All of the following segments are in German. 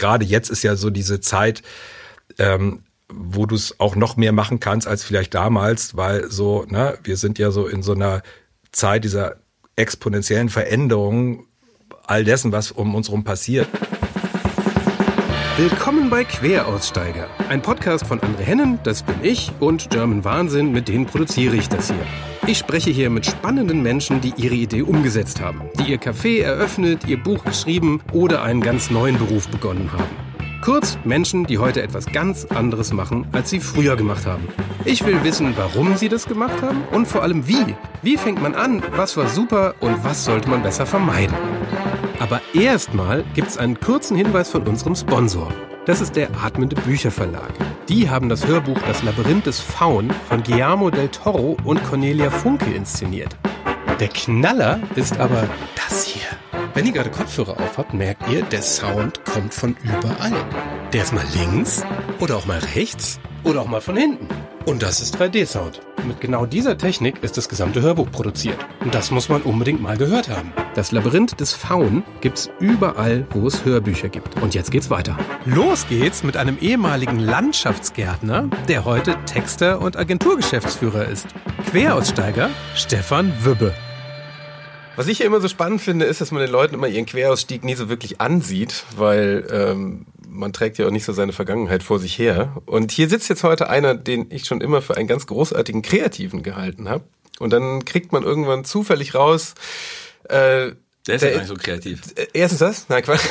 gerade jetzt ist ja so diese Zeit, ähm, wo du es auch noch mehr machen kannst als vielleicht damals, weil so, ne, wir sind ja so in so einer Zeit dieser exponentiellen Veränderungen all dessen, was um uns herum passiert. Willkommen bei Queraussteiger, ein Podcast von André Hennen, das bin ich, und German Wahnsinn, mit denen produziere ich das hier. Ich spreche hier mit spannenden Menschen, die ihre Idee umgesetzt haben, die ihr Café eröffnet, ihr Buch geschrieben oder einen ganz neuen Beruf begonnen haben. Kurz Menschen, die heute etwas ganz anderes machen, als sie früher gemacht haben. Ich will wissen, warum sie das gemacht haben und vor allem wie. Wie fängt man an, was war super und was sollte man besser vermeiden. Aber erstmal gibt's einen kurzen Hinweis von unserem Sponsor. Das ist der Atmende Bücherverlag. Die haben das Hörbuch Das Labyrinth des Faun von Guillermo del Toro und Cornelia Funke inszeniert. Der Knaller ist aber das hier. Wenn ihr gerade Kopfhörer auf habt, merkt ihr, der Sound kommt von überall. Der ist mal links oder auch mal rechts oder auch mal von hinten. Und das ist 3D-Sound. Mit genau dieser Technik ist das gesamte Hörbuch produziert. Und das muss man unbedingt mal gehört haben. Das Labyrinth des Faun gibt's überall, wo es Hörbücher gibt. Und jetzt geht's weiter. Los geht's mit einem ehemaligen Landschaftsgärtner, der heute Texter und Agenturgeschäftsführer ist. Queraussteiger Stefan Wübbe. Was ich ja immer so spannend finde, ist, dass man den Leuten immer ihren Querausstieg nie so wirklich ansieht, weil ähm, man trägt ja auch nicht so seine Vergangenheit vor sich her. Und hier sitzt jetzt heute einer, den ich schon immer für einen ganz großartigen Kreativen gehalten habe. Und dann kriegt man irgendwann zufällig raus, äh, der ist der, ja gar nicht so kreativ. Äh, erstens das? Nein, Quatsch.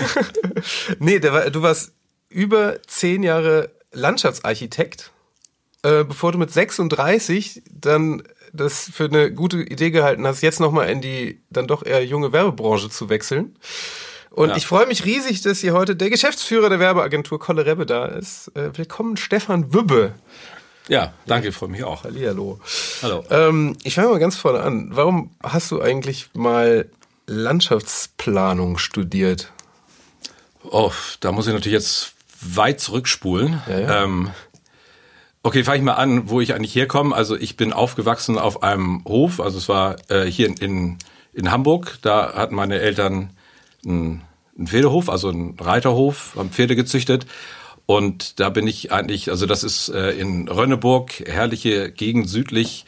nee, der war, du warst über zehn Jahre Landschaftsarchitekt, äh, bevor du mit 36 dann das für eine gute Idee gehalten hast, jetzt nochmal in die dann doch eher junge Werbebranche zu wechseln. Und ja. ich freue mich riesig, dass hier heute der Geschäftsführer der Werbeagentur Kolle Rebbe da ist. Äh, willkommen, Stefan Wübbe. Ja, danke, freue mich auch. Hallihallo. Hallo. Ähm, ich fange mal ganz vorne an. Warum hast du eigentlich mal Landschaftsplanung studiert? Oh, da muss ich natürlich jetzt weit zurückspulen. Ja, ja. Ähm, okay, fange ich mal an, wo ich eigentlich herkomme. Also ich bin aufgewachsen auf einem Hof. Also es war äh, hier in, in, in Hamburg. Da hatten meine Eltern einen, einen Pferdehof, also einen Reiterhof, haben Pferde gezüchtet. Und da bin ich eigentlich, also das ist äh, in Rönneburg, herrliche Gegend südlich,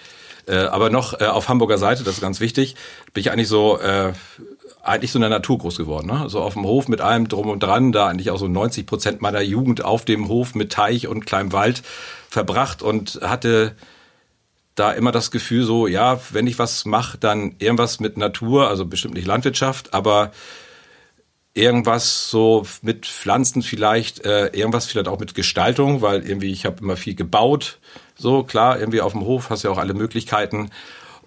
äh, aber noch äh, auf Hamburger Seite, das ist ganz wichtig, bin ich eigentlich so äh, eigentlich so in der Natur groß geworden. Ne? So auf dem Hof mit allem drum und dran, da eigentlich auch so 90 Prozent meiner Jugend auf dem Hof mit Teich und kleinem Wald verbracht und hatte da immer das Gefühl so, ja, wenn ich was mache, dann irgendwas mit Natur, also bestimmt nicht Landwirtschaft, aber irgendwas so mit Pflanzen vielleicht, äh, irgendwas vielleicht auch mit Gestaltung, weil irgendwie ich habe immer viel gebaut. So klar, irgendwie auf dem Hof hast du ja auch alle Möglichkeiten.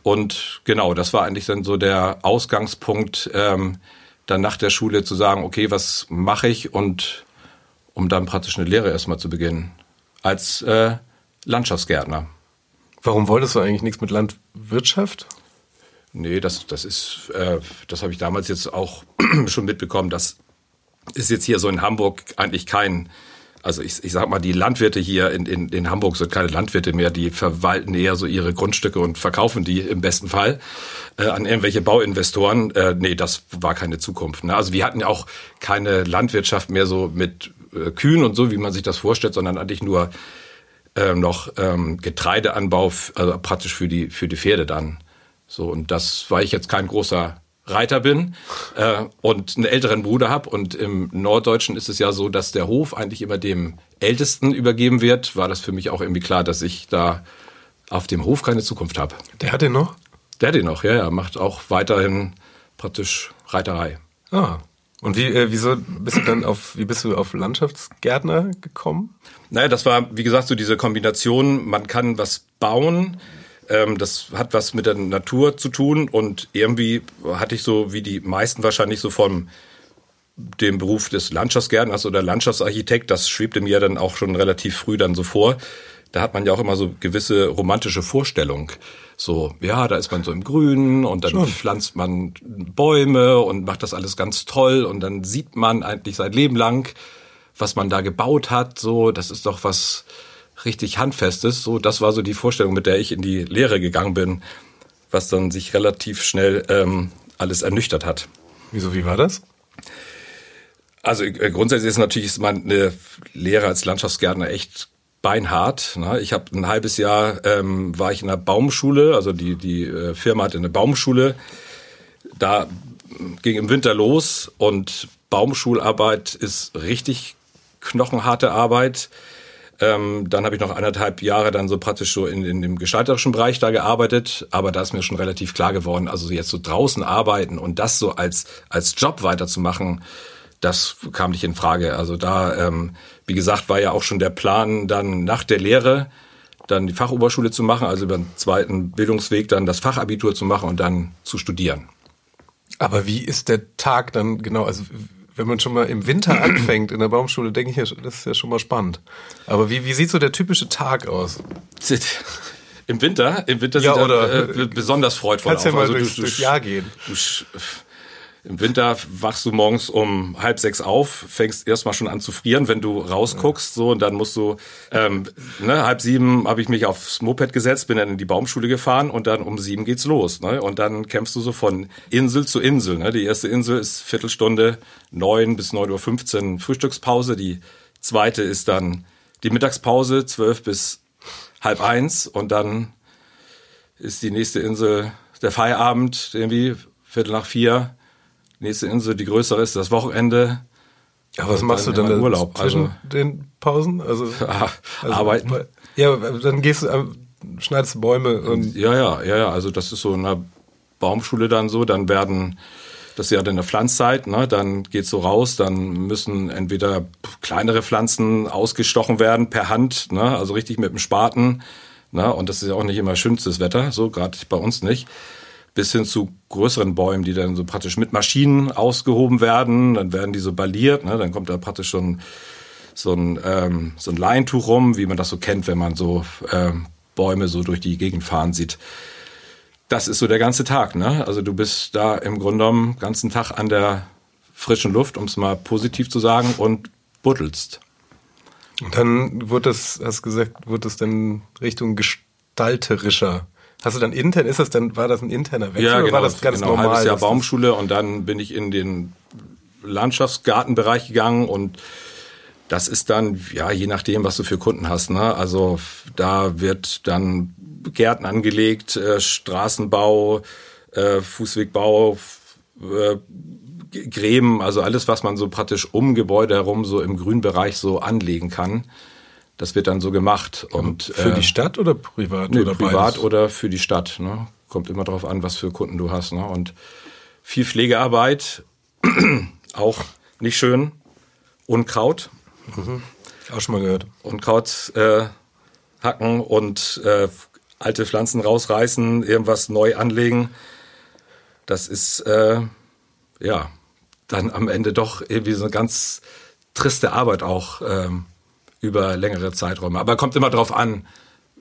Und genau, das war eigentlich dann so der Ausgangspunkt, ähm, dann nach der Schule zu sagen, okay, was mache ich und um dann praktisch eine Lehre erstmal zu beginnen als äh, Landschaftsgärtner. Warum wolltest du eigentlich nichts mit Landwirtschaft? Nee, das, das ist, äh, das habe ich damals jetzt auch schon mitbekommen. Das ist jetzt hier so in Hamburg eigentlich kein, also ich, ich sag mal, die Landwirte hier in, in, in Hamburg sind keine Landwirte mehr, die verwalten eher so ihre Grundstücke und verkaufen die im besten Fall äh, an irgendwelche Bauinvestoren. Äh, nee, das war keine Zukunft. Ne? Also wir hatten ja auch keine Landwirtschaft mehr so mit äh, Kühen und so, wie man sich das vorstellt, sondern eigentlich nur äh, noch ähm, Getreideanbau, also praktisch für die, für die Pferde dann. So, und das, weil ich jetzt kein großer Reiter bin äh, und einen älteren Bruder habe. Und im Norddeutschen ist es ja so, dass der Hof eigentlich immer dem Ältesten übergeben wird. War das für mich auch irgendwie klar, dass ich da auf dem Hof keine Zukunft habe. Der hat den noch? Der hat den noch, ja, ja. Macht auch weiterhin praktisch Reiterei. Ah. Und wie, äh, wieso bist du dann auf, wie bist du auf Landschaftsgärtner gekommen? Naja, das war, wie gesagt, so diese Kombination, man kann was bauen, ähm, das hat was mit der Natur zu tun und irgendwie hatte ich so, wie die meisten wahrscheinlich so vom dem Beruf des Landschaftsgärtners oder Landschaftsarchitekt, das schwebte mir dann auch schon relativ früh dann so vor. Da hat man ja auch immer so gewisse romantische Vorstellungen. So, ja, da ist man so im Grünen und dann schon. pflanzt man Bäume und macht das alles ganz toll und dann sieht man eigentlich sein Leben lang, was man da gebaut hat. So, das ist doch was, richtig handfestes. So, das war so die Vorstellung, mit der ich in die Lehre gegangen bin, was dann sich relativ schnell ähm, alles ernüchtert hat. Wieso, wie war das? Also äh, grundsätzlich ist natürlich ist meine Lehre als Landschaftsgärtner echt beinhart. Ne? Ich habe ein halbes Jahr ähm, war ich in einer Baumschule, also die die äh, Firma hatte eine Baumschule. Da ging im Winter los und Baumschularbeit ist richtig knochenharte Arbeit. Ähm, dann habe ich noch anderthalb Jahre dann so praktisch so in, in dem gestalterischen Bereich da gearbeitet, aber da ist mir schon relativ klar geworden, also jetzt so draußen arbeiten und das so als als Job weiterzumachen, das kam nicht in Frage. Also da, ähm, wie gesagt, war ja auch schon der Plan, dann nach der Lehre dann die Fachoberschule zu machen, also über den zweiten Bildungsweg dann das Fachabitur zu machen und dann zu studieren. Aber wie ist der Tag dann genau? Also wenn man schon mal im Winter anfängt in der Baumschule, denke ich, das ist ja schon mal spannend. Aber wie, wie sieht so der typische Tag aus? Im Winter? Im Winter ja, sieht oder, er äh, besonders freudvoll aus. Kannst ja mal also durchs, du, durchs Jahr gehen. Du, im Winter wachst du morgens um halb sechs auf, fängst erstmal schon an zu frieren, wenn du rausguckst, so und dann musst du ähm, ne, halb sieben habe ich mich aufs Moped gesetzt, bin dann in die Baumschule gefahren und dann um sieben geht's los, ne? Und dann kämpfst du so von Insel zu Insel. Ne? Die erste Insel ist Viertelstunde neun bis neun Uhr fünfzehn Frühstückspause, die zweite ist dann die Mittagspause zwölf bis halb eins und dann ist die nächste Insel der Feierabend irgendwie Viertel nach vier nächste Insel, die größere ist, das Wochenende. Ja, was machst du dann, Urlaub? zwischen also, den Pausen? Also, also, arbeiten. Ja, dann gehst du, äh, schneidest Bäume und. Ja, ja, ja, ja. Also das ist so in einer Baumschule dann so. Dann werden, das ist ja dann eine Pflanzzeit, ne? Dann geht's so raus, dann müssen entweder kleinere Pflanzen ausgestochen werden per Hand, ne? Also richtig mit dem Spaten. Ne? Und das ist ja auch nicht immer schönstes Wetter, so gerade bei uns nicht bis hin zu größeren Bäumen, die dann so praktisch mit Maschinen ausgehoben werden. Dann werden die so balliert, ne? dann kommt da praktisch schon so ein, ähm, so ein Leintuch rum, wie man das so kennt, wenn man so ähm, Bäume so durch die Gegend fahren sieht. Das ist so der ganze Tag. Ne? Also du bist da im Grunde genommen ganzen Tag an der frischen Luft, um es mal positiv zu sagen, und buddelst. Und dann wird das, hast gesagt, wird das dann Richtung gestalterischer Hast du dann intern, ist das dann, war das ein interner Wechsel ja, genau, oder war das ganz genau, normal? Halbes Jahr Baumschule und dann bin ich in den Landschaftsgartenbereich gegangen und das ist dann, ja, je nachdem, was du für Kunden hast, ne? Also da wird dann Gärten angelegt, äh, Straßenbau, äh, Fußwegbau, äh, Gräben, also alles, was man so praktisch um Gebäude herum so im Grünbereich so anlegen kann. Das wird dann so gemacht. Und, für äh, die Stadt oder privat? Nee, oder privat beides? oder für die Stadt. Ne? Kommt immer darauf an, was für Kunden du hast. Ne? Und viel Pflegearbeit, auch nicht schön. Unkraut. Mhm. Auch schon mal gehört. Unkraut äh, hacken und äh, alte Pflanzen rausreißen, irgendwas neu anlegen. Das ist äh, ja dann am Ende doch irgendwie so eine ganz triste Arbeit auch. Ähm, über längere Zeiträume. Aber kommt immer drauf an,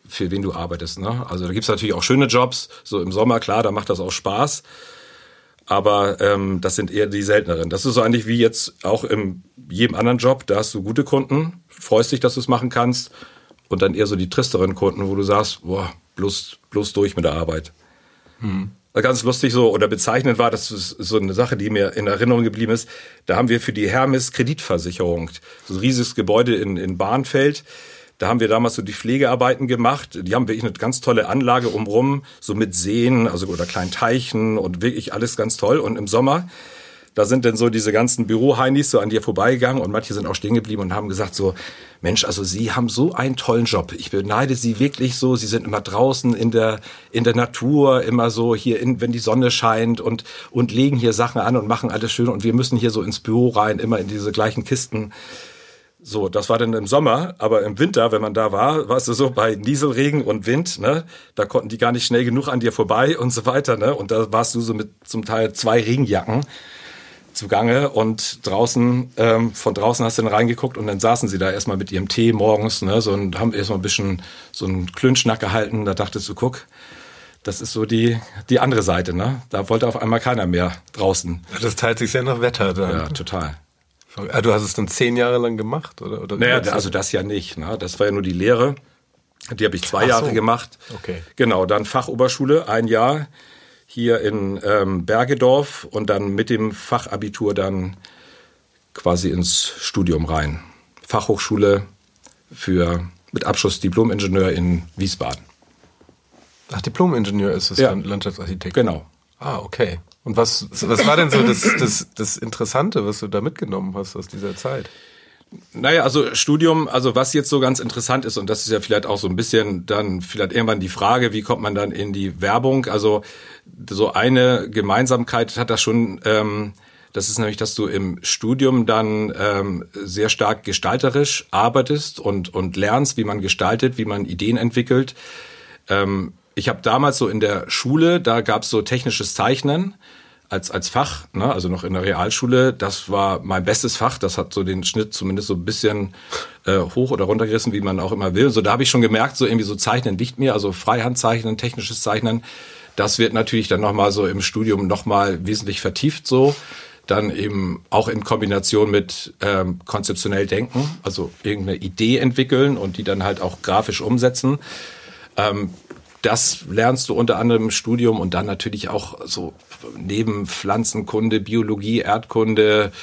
für wen du arbeitest. Ne? Also da gibt's natürlich auch schöne Jobs, so im Sommer, klar, da macht das auch Spaß. Aber ähm, das sind eher die selteneren. Das ist so eigentlich wie jetzt auch in jedem anderen Job. Da hast du gute Kunden, freust dich, dass du es machen kannst. Und dann eher so die tristeren Kunden, wo du sagst, boah, bloß, bloß durch mit der Arbeit. Hm ganz lustig so oder bezeichnend war, das ist so eine Sache, die mir in Erinnerung geblieben ist. Da haben wir für die Hermes Kreditversicherung, so ein riesiges Gebäude in, in Bahnfeld, da haben wir damals so die Pflegearbeiten gemacht. Die haben wirklich eine ganz tolle Anlage umrum, so mit Seen, also oder kleinen Teichen und wirklich alles ganz toll. Und im Sommer da sind dann so diese ganzen Büroheinis so an dir vorbeigegangen und manche sind auch stehen geblieben und haben gesagt so, Mensch, also Sie haben so einen tollen Job. Ich beneide Sie wirklich so. Sie sind immer draußen in der, in der Natur, immer so hier, in, wenn die Sonne scheint und, und legen hier Sachen an und machen alles schön und wir müssen hier so ins Büro rein, immer in diese gleichen Kisten. So, das war dann im Sommer, aber im Winter, wenn man da war, warst du so bei Nieselregen und Wind, ne? Da konnten die gar nicht schnell genug an dir vorbei und so weiter, ne? Und da warst du so mit zum Teil zwei Regenjacken zugange und draußen, ähm, von draußen hast du dann reingeguckt und dann saßen sie da erstmal mit ihrem Tee morgens, ne, so und haben erstmal ein bisschen so einen Klünschnack gehalten. Da dachtest du, guck, das ist so die, die andere Seite, ne? Da wollte auf einmal keiner mehr draußen. Das teilt sich sehr nach Wetter dann. Ja, total. Ah, du hast es dann zehn Jahre lang gemacht, oder? oder naja, also das ja nicht, ne? Das war ja nur die Lehre. Die habe ich zwei Ach Jahre so. gemacht. Okay. Genau, dann Fachoberschule, ein Jahr hier in ähm, Bergedorf und dann mit dem Fachabitur dann quasi ins Studium rein. Fachhochschule für mit Abschluss Diplom-Ingenieur in Wiesbaden. Ach, Diplom-Ingenieur ist es Ja. Landschaftsarchitekt. Genau. Ah, okay. Und was, was war denn so das, das, das Interessante, was du da mitgenommen hast aus dieser Zeit? Naja, also Studium, also was jetzt so ganz interessant ist, und das ist ja vielleicht auch so ein bisschen dann vielleicht irgendwann die Frage, wie kommt man dann in die Werbung? Also so eine Gemeinsamkeit hat das schon, ähm, das ist nämlich, dass du im Studium dann ähm, sehr stark gestalterisch arbeitest und, und lernst, wie man gestaltet, wie man Ideen entwickelt. Ähm, ich habe damals so in der Schule, da gab's so technisches Zeichnen als, als Fach, ne, also noch in der Realschule, das war mein bestes Fach. Das hat so den Schnitt zumindest so ein bisschen äh, hoch oder runtergerissen, wie man auch immer will. So, da habe ich schon gemerkt, so irgendwie so Zeichnen liegt mir, also Freihandzeichnen, technisches Zeichnen. Das wird natürlich dann nochmal so im Studium nochmal wesentlich vertieft so. Dann eben auch in Kombination mit ähm, konzeptionell denken, also irgendeine Idee entwickeln und die dann halt auch grafisch umsetzen. Ähm, das lernst du unter anderem im Studium und dann natürlich auch so neben Pflanzenkunde, Biologie, Erdkunde,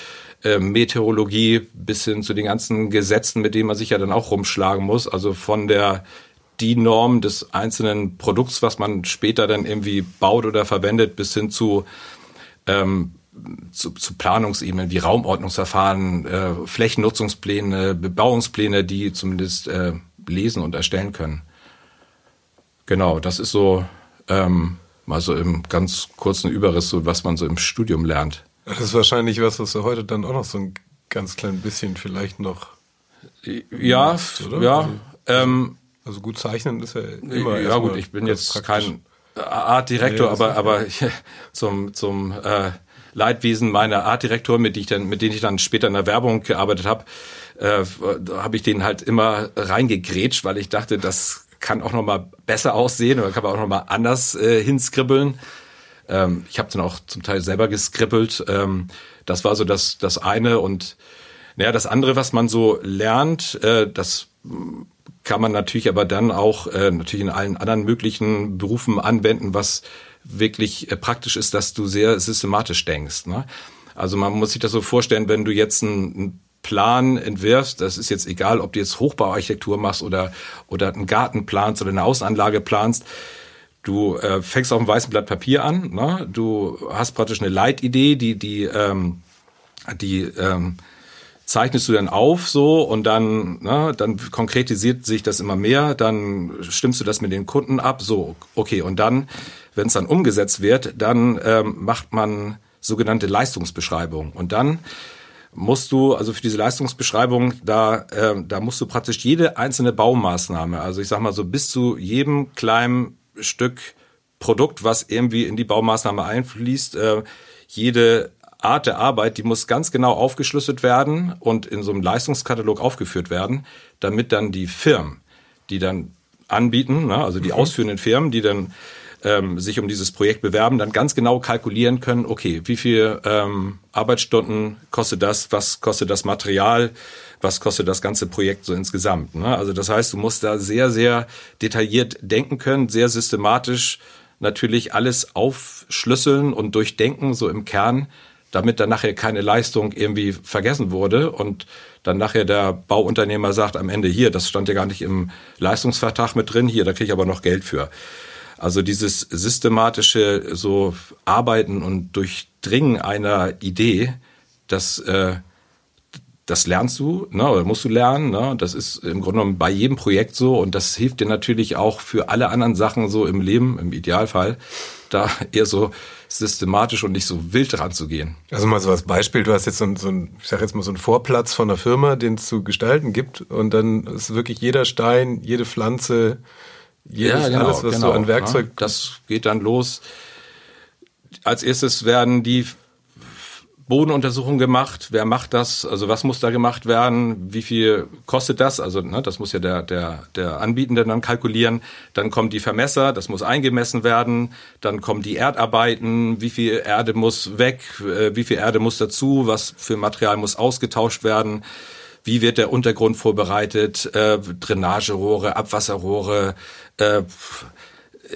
äh, Meteorologie bis hin zu den ganzen Gesetzen, mit denen man sich ja dann auch rumschlagen muss. Also von der die Norm des einzelnen Produkts, was man später dann irgendwie baut oder verwendet, bis hin zu ähm, zu, zu Planungsebenen wie Raumordnungsverfahren, äh, Flächennutzungspläne, Bebauungspläne, die zumindest äh, lesen und erstellen können. Genau, das ist so ähm, mal so im ganz kurzen Überriss, so was man so im Studium lernt. Das ist wahrscheinlich was, was du heute dann auch noch so ein ganz klein bisschen vielleicht noch. Ja, Machst, oder? ja. Also- Ähm, Also gut zeichnen ist ja immer. ja gut, ich bin jetzt praktisch. kein Artdirektor, Nee, aber aber ich, zum zum äh, Leidwesen meiner Artdirektor, mit die ich dann mit denen ich dann später in der Werbung gearbeitet habe, äh, habe ich den halt immer reingegrätscht, weil ich dachte, das kann auch noch mal besser aussehen oder kann man auch noch mal anders äh, hinskribbeln. Ähm, ich habe dann auch zum Teil selber geskribbelt. Ähm, das war so das das eine und naja, das andere, was man so lernt, äh, das kann man natürlich aber dann auch äh, natürlich in allen anderen möglichen Berufen anwenden, was wirklich äh, praktisch ist, dass du sehr systematisch denkst. Ne? Also man muss sich das so vorstellen, wenn du jetzt einen, Plan entwirfst, das ist jetzt egal, ob du jetzt Hochbauarchitektur machst oder oder einen Garten planst oder eine Außenanlage planst, Du äh, fängst auf einem weißen Blatt Papier an. Ne? Du hast praktisch eine Leitidee, die die ähm, die ähm, zeichnest du dann auf so und dann ne, dann konkretisiert sich das immer mehr. Dann stimmst du das mit den Kunden ab. So okay und dann, wenn es dann umgesetzt wird, dann ähm, macht man sogenannte Leistungsbeschreibung und dann musst du, also für diese Leistungsbeschreibung, da, ähm, da musst du praktisch jede einzelne Baumaßnahme, also ich sag mal so bis zu jedem kleinen Stück Produkt, was irgendwie in die Baumaßnahme einfließt, äh, jede Art der Arbeit, die muss ganz genau aufgeschlüsselt werden und in so einem Leistungskatalog aufgeführt werden, damit dann die Firmen, die dann anbieten, ne, also die ausführenden Firmen, die dann ähm, sich um dieses Projekt bewerben, dann ganz genau kalkulieren können, okay, wie viel ähm, Arbeitsstunden kostet das, was kostet das Material, was kostet das ganze Projekt so insgesamt. Ne? Also das heißt, du musst da sehr, sehr detailliert denken können, sehr systematisch natürlich alles aufschlüsseln und durchdenken, so im Kern, damit dann nachher keine Leistung irgendwie vergessen wurde und dann nachher der Bauunternehmer sagt am Ende hier, das stand ja gar nicht im Leistungsvertrag mit drin, hier, da kriege ich aber noch Geld für. Also dieses systematische so Arbeiten und Durchdringen einer Idee, das äh, das lernst du, ne, oder musst du lernen, ne? Das ist im Grunde genommen bei jedem Projekt so und das hilft dir natürlich auch für alle anderen Sachen so im Leben, im Idealfall, da eher so systematisch und nicht so wild ranzugehen. Also mal so als Beispiel, du hast jetzt so ein, so ein ich sag jetzt mal so einen Vorplatz von einer Firma, den es zu gestalten gibt und dann ist wirklich jeder Stein, jede Pflanze, jedes alles, was so an Werkzeug. Ne? Das geht dann los. Als erstes werden die Bodenuntersuchungen gemacht. Wer macht das? Also was muss da gemacht werden? Wie viel kostet das? Also ne, das muss ja der, der, der Anbietende dann kalkulieren. Dann kommen die Vermesser, das muss eingemessen werden. Dann kommen die Erdarbeiten. Wie viel Erde muss weg? Äh, Wie viel Erde muss dazu? Was für Material muss ausgetauscht werden? Wie wird der Untergrund vorbereitet? Äh, Drainagerohre, Abwasserrohre, äh,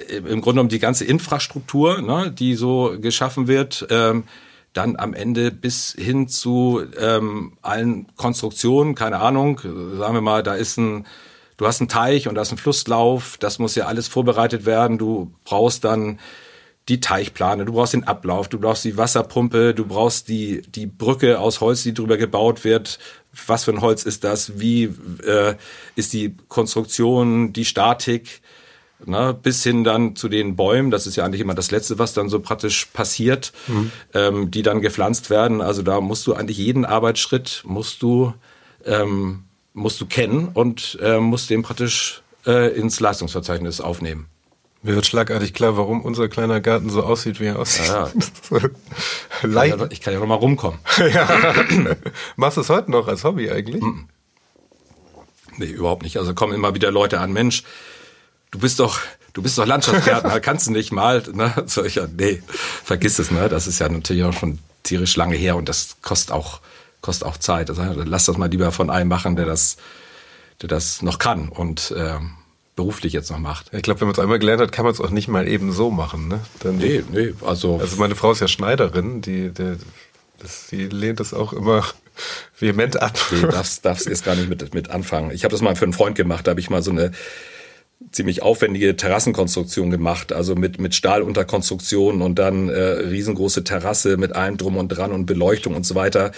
im Grunde genommen die ganze Infrastruktur, ne, die so geschaffen wird, ähm, dann am Ende bis hin zu ähm, allen Konstruktionen, keine Ahnung, sagen wir mal, da ist ein, du hast einen Teich und da ist ein Flusslauf, das muss ja alles vorbereitet werden, du brauchst dann die Teichplane, du brauchst den Ablauf, du brauchst die Wasserpumpe, du brauchst die, die Brücke aus Holz, die drüber gebaut wird. Was für ein Holz ist das? Wie äh, ist die Konstruktion, die Statik? Ne, bis hin dann zu den Bäumen, das ist ja eigentlich immer das Letzte, was dann so praktisch passiert, mhm. ähm, die dann gepflanzt werden. Also da musst du eigentlich jeden Arbeitsschritt musst du ähm, musst du kennen und äh, musst den praktisch äh, ins Leistungsverzeichnis aufnehmen. Mir wird schlagartig klar, warum unser kleiner Garten so aussieht, wie er aussieht. Ja, ja. ich kann ja noch mal rumkommen. ja. Machst du es heute noch als Hobby eigentlich? Nee, überhaupt nicht. Also kommen immer wieder Leute an, Mensch, du bist doch, du bist doch Landschaftsgärtner, kannst du nicht mal, ne? So, ich, ja, nee, vergiss es, ne? Das ist ja natürlich auch schon tierisch lange her und das kostet auch, kostet auch Zeit. Also, lass das mal lieber von einem machen, der das, der das noch kann. Und ähm, beruflich jetzt noch macht. Ich glaube, wenn man es einmal gelernt hat, kann man es auch nicht mal eben so machen. Ne? Dann, nee, nee, also. Also meine Frau ist ja Schneiderin, die, die, das, die lehnt das auch immer vehement ab. Nee, darfst, darfst erst gar nicht mit, mit anfangen. Ich habe das mal für einen Freund gemacht, da habe ich mal so eine ziemlich aufwendige Terrassenkonstruktion gemacht, also mit, mit Stahlunterkonstruktion und dann äh, riesengroße Terrasse mit allem drum und dran und Beleuchtung und so weiter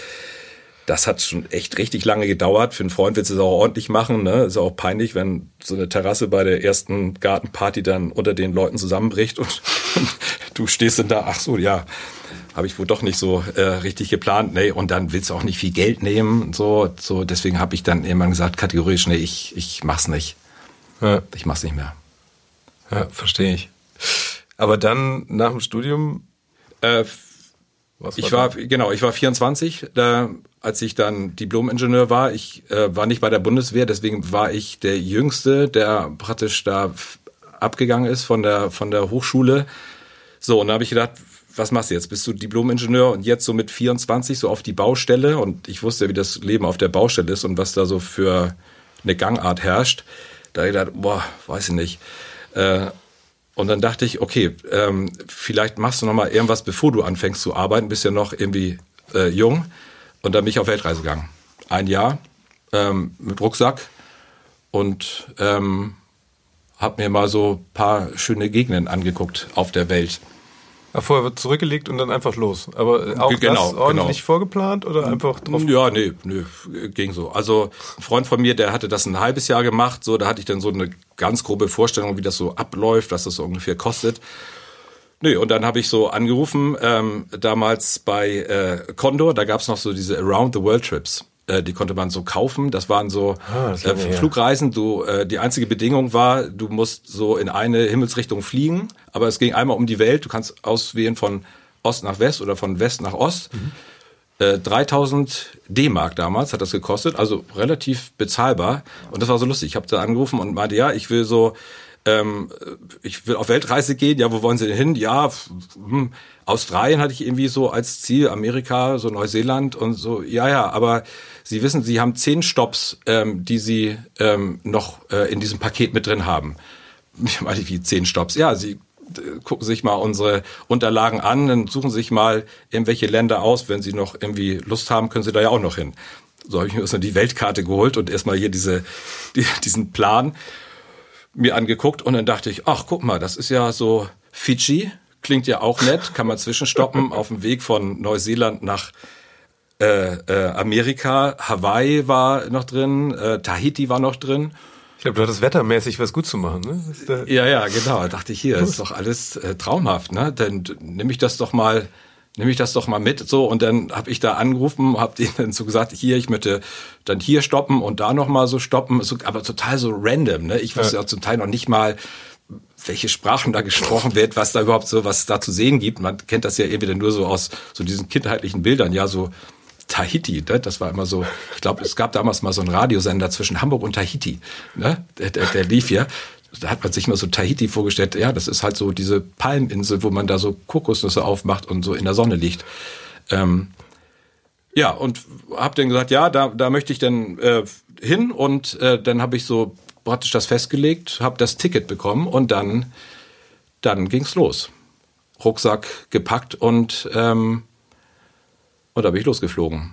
das hat schon echt richtig lange gedauert. Für einen Freund willst du es auch ordentlich machen. Ne? Ist auch peinlich, wenn so eine Terrasse bei der ersten Gartenparty dann unter den Leuten zusammenbricht und, und du stehst dann da, ach so, ja, habe ich wohl doch nicht so äh, richtig geplant. Nee, und dann willst du auch nicht viel Geld nehmen. So, so deswegen habe ich dann irgendwann gesagt, kategorisch, nee, ich, ich mach's nicht. Ja. Ich mach's nicht mehr. Ja, verstehe ich. Aber dann nach dem Studium äh, was ich war, genau, ich war 24, da, als ich dann Diplom-Ingenieur war. Ich äh, war nicht bei der Bundeswehr, deswegen war ich der Jüngste, der praktisch da abgegangen ist von der, von der Hochschule. So, und da habe ich gedacht, was machst du jetzt? Bist du Diplom-Ingenieur und jetzt so mit 24 so auf die Baustelle? Und ich wusste, wie das Leben auf der Baustelle ist und was da so für eine Gangart herrscht. Da gedacht, boah, weiß ich nicht. Äh, und dann dachte ich, okay, ähm, vielleicht machst du noch mal irgendwas, bevor du anfängst zu arbeiten. Bist ja noch irgendwie äh, jung. Und dann bin ich auf Weltreise gegangen. Ein Jahr ähm, mit Rucksack und ähm, habe mir mal so paar schöne Gegenden angeguckt auf der Welt. Vorher wird zurückgelegt und dann einfach los. Aber auch genau, das ordentlich genau. vorgeplant oder einfach drauf? Ja, nee, nee, ging so. Also ein Freund von mir, der hatte das ein halbes Jahr gemacht, so, da hatte ich dann so eine ganz grobe Vorstellung, wie das so abläuft, was das so ungefähr kostet. Nee, und dann habe ich so angerufen, ähm, damals bei äh, Condor, da gab's noch so diese Around the World Trips. Äh, die konnte man so kaufen. Das waren so ah, das äh, Flugreisen. Du, äh, die einzige Bedingung war, du musst so in eine Himmelsrichtung fliegen, aber es ging einmal um die Welt. Du kannst auswählen von Ost nach West oder von West nach Ost. Mhm. 3000 äh, D-Mark damals hat das gekostet, also relativ bezahlbar. Und das war so lustig. Ich habe da angerufen und meinte, ja, ich will so, ähm, ich will auf Weltreise gehen. Ja, wo wollen Sie denn hin? Ja, hm, Australien hatte ich irgendwie so als Ziel, Amerika, so Neuseeland und so. Ja, ja, aber Sie wissen, Sie haben zehn Stops, ähm, die Sie ähm, noch äh, in diesem Paket mit drin haben. Ich meine, wie zehn Stops? Ja, Sie gucken sich mal unsere Unterlagen an, dann suchen sich mal irgendwelche Länder aus. Wenn Sie noch irgendwie Lust haben, können Sie da ja auch noch hin. So habe ich mir erstmal die Weltkarte geholt und erstmal hier diese, die, diesen Plan mir angeguckt und dann dachte ich, ach, guck mal, das ist ja so Fidschi, klingt ja auch nett, kann man zwischenstoppen auf dem Weg von Neuseeland nach äh, äh, Amerika. Hawaii war noch drin, äh, Tahiti war noch drin ich glaube, du hattest wettermäßig was gut zu machen, ne? Ja, ja, genau. Da dachte ich hier, ist doch alles äh, traumhaft, ne? Dann nehme ich das doch mal, nehme ich das doch mal mit, so und dann habe ich da angerufen, habe denen so gesagt, hier, ich möchte dann hier stoppen und da noch mal so stoppen, so, aber total so random, ne? Ich wusste ja. zum Teil noch nicht mal, welche Sprachen da gesprochen wird, was da überhaupt so, was da zu sehen gibt. Man kennt das ja irgendwie nur so aus so diesen kindheitlichen Bildern, ja, so Tahiti, ne? das war immer so, ich glaube, es gab damals mal so einen Radiosender zwischen Hamburg und Tahiti, ne? der, der, der lief ja. Da hat man sich mal so Tahiti vorgestellt, ja, das ist halt so diese Palminsel, wo man da so Kokosnüsse aufmacht und so in der Sonne liegt. Ähm, ja, und hab dann gesagt, ja, da, da möchte ich dann äh, hin und äh, dann habe ich so praktisch das festgelegt, habe das Ticket bekommen und dann, dann ging's los. Rucksack gepackt und ähm, Und da bin ich losgeflogen.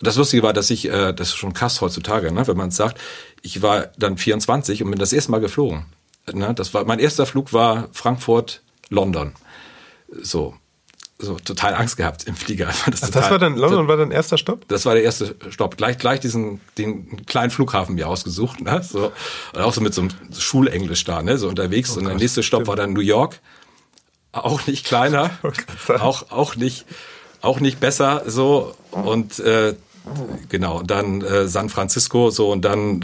Das Lustige war, dass ich, äh, das ist schon krass heutzutage, ne, wenn man es sagt, ich war dann 24 und bin das erste Mal geflogen. Ne, das war, mein erster Flug war Frankfurt, London. So so total Angst gehabt im Flieger. Das, Ach, das war dann London war dein erster Stopp? Das war der erste Stopp. Gleich gleich diesen den kleinen Flughafen mir ausgesucht, ne? So und auch so mit so einem Schulenglisch da, ne? So unterwegs oh und der nächste Stopp war dann New York. Auch nicht kleiner, auch auch nicht auch nicht besser so und äh, genau dann äh, San Francisco so und dann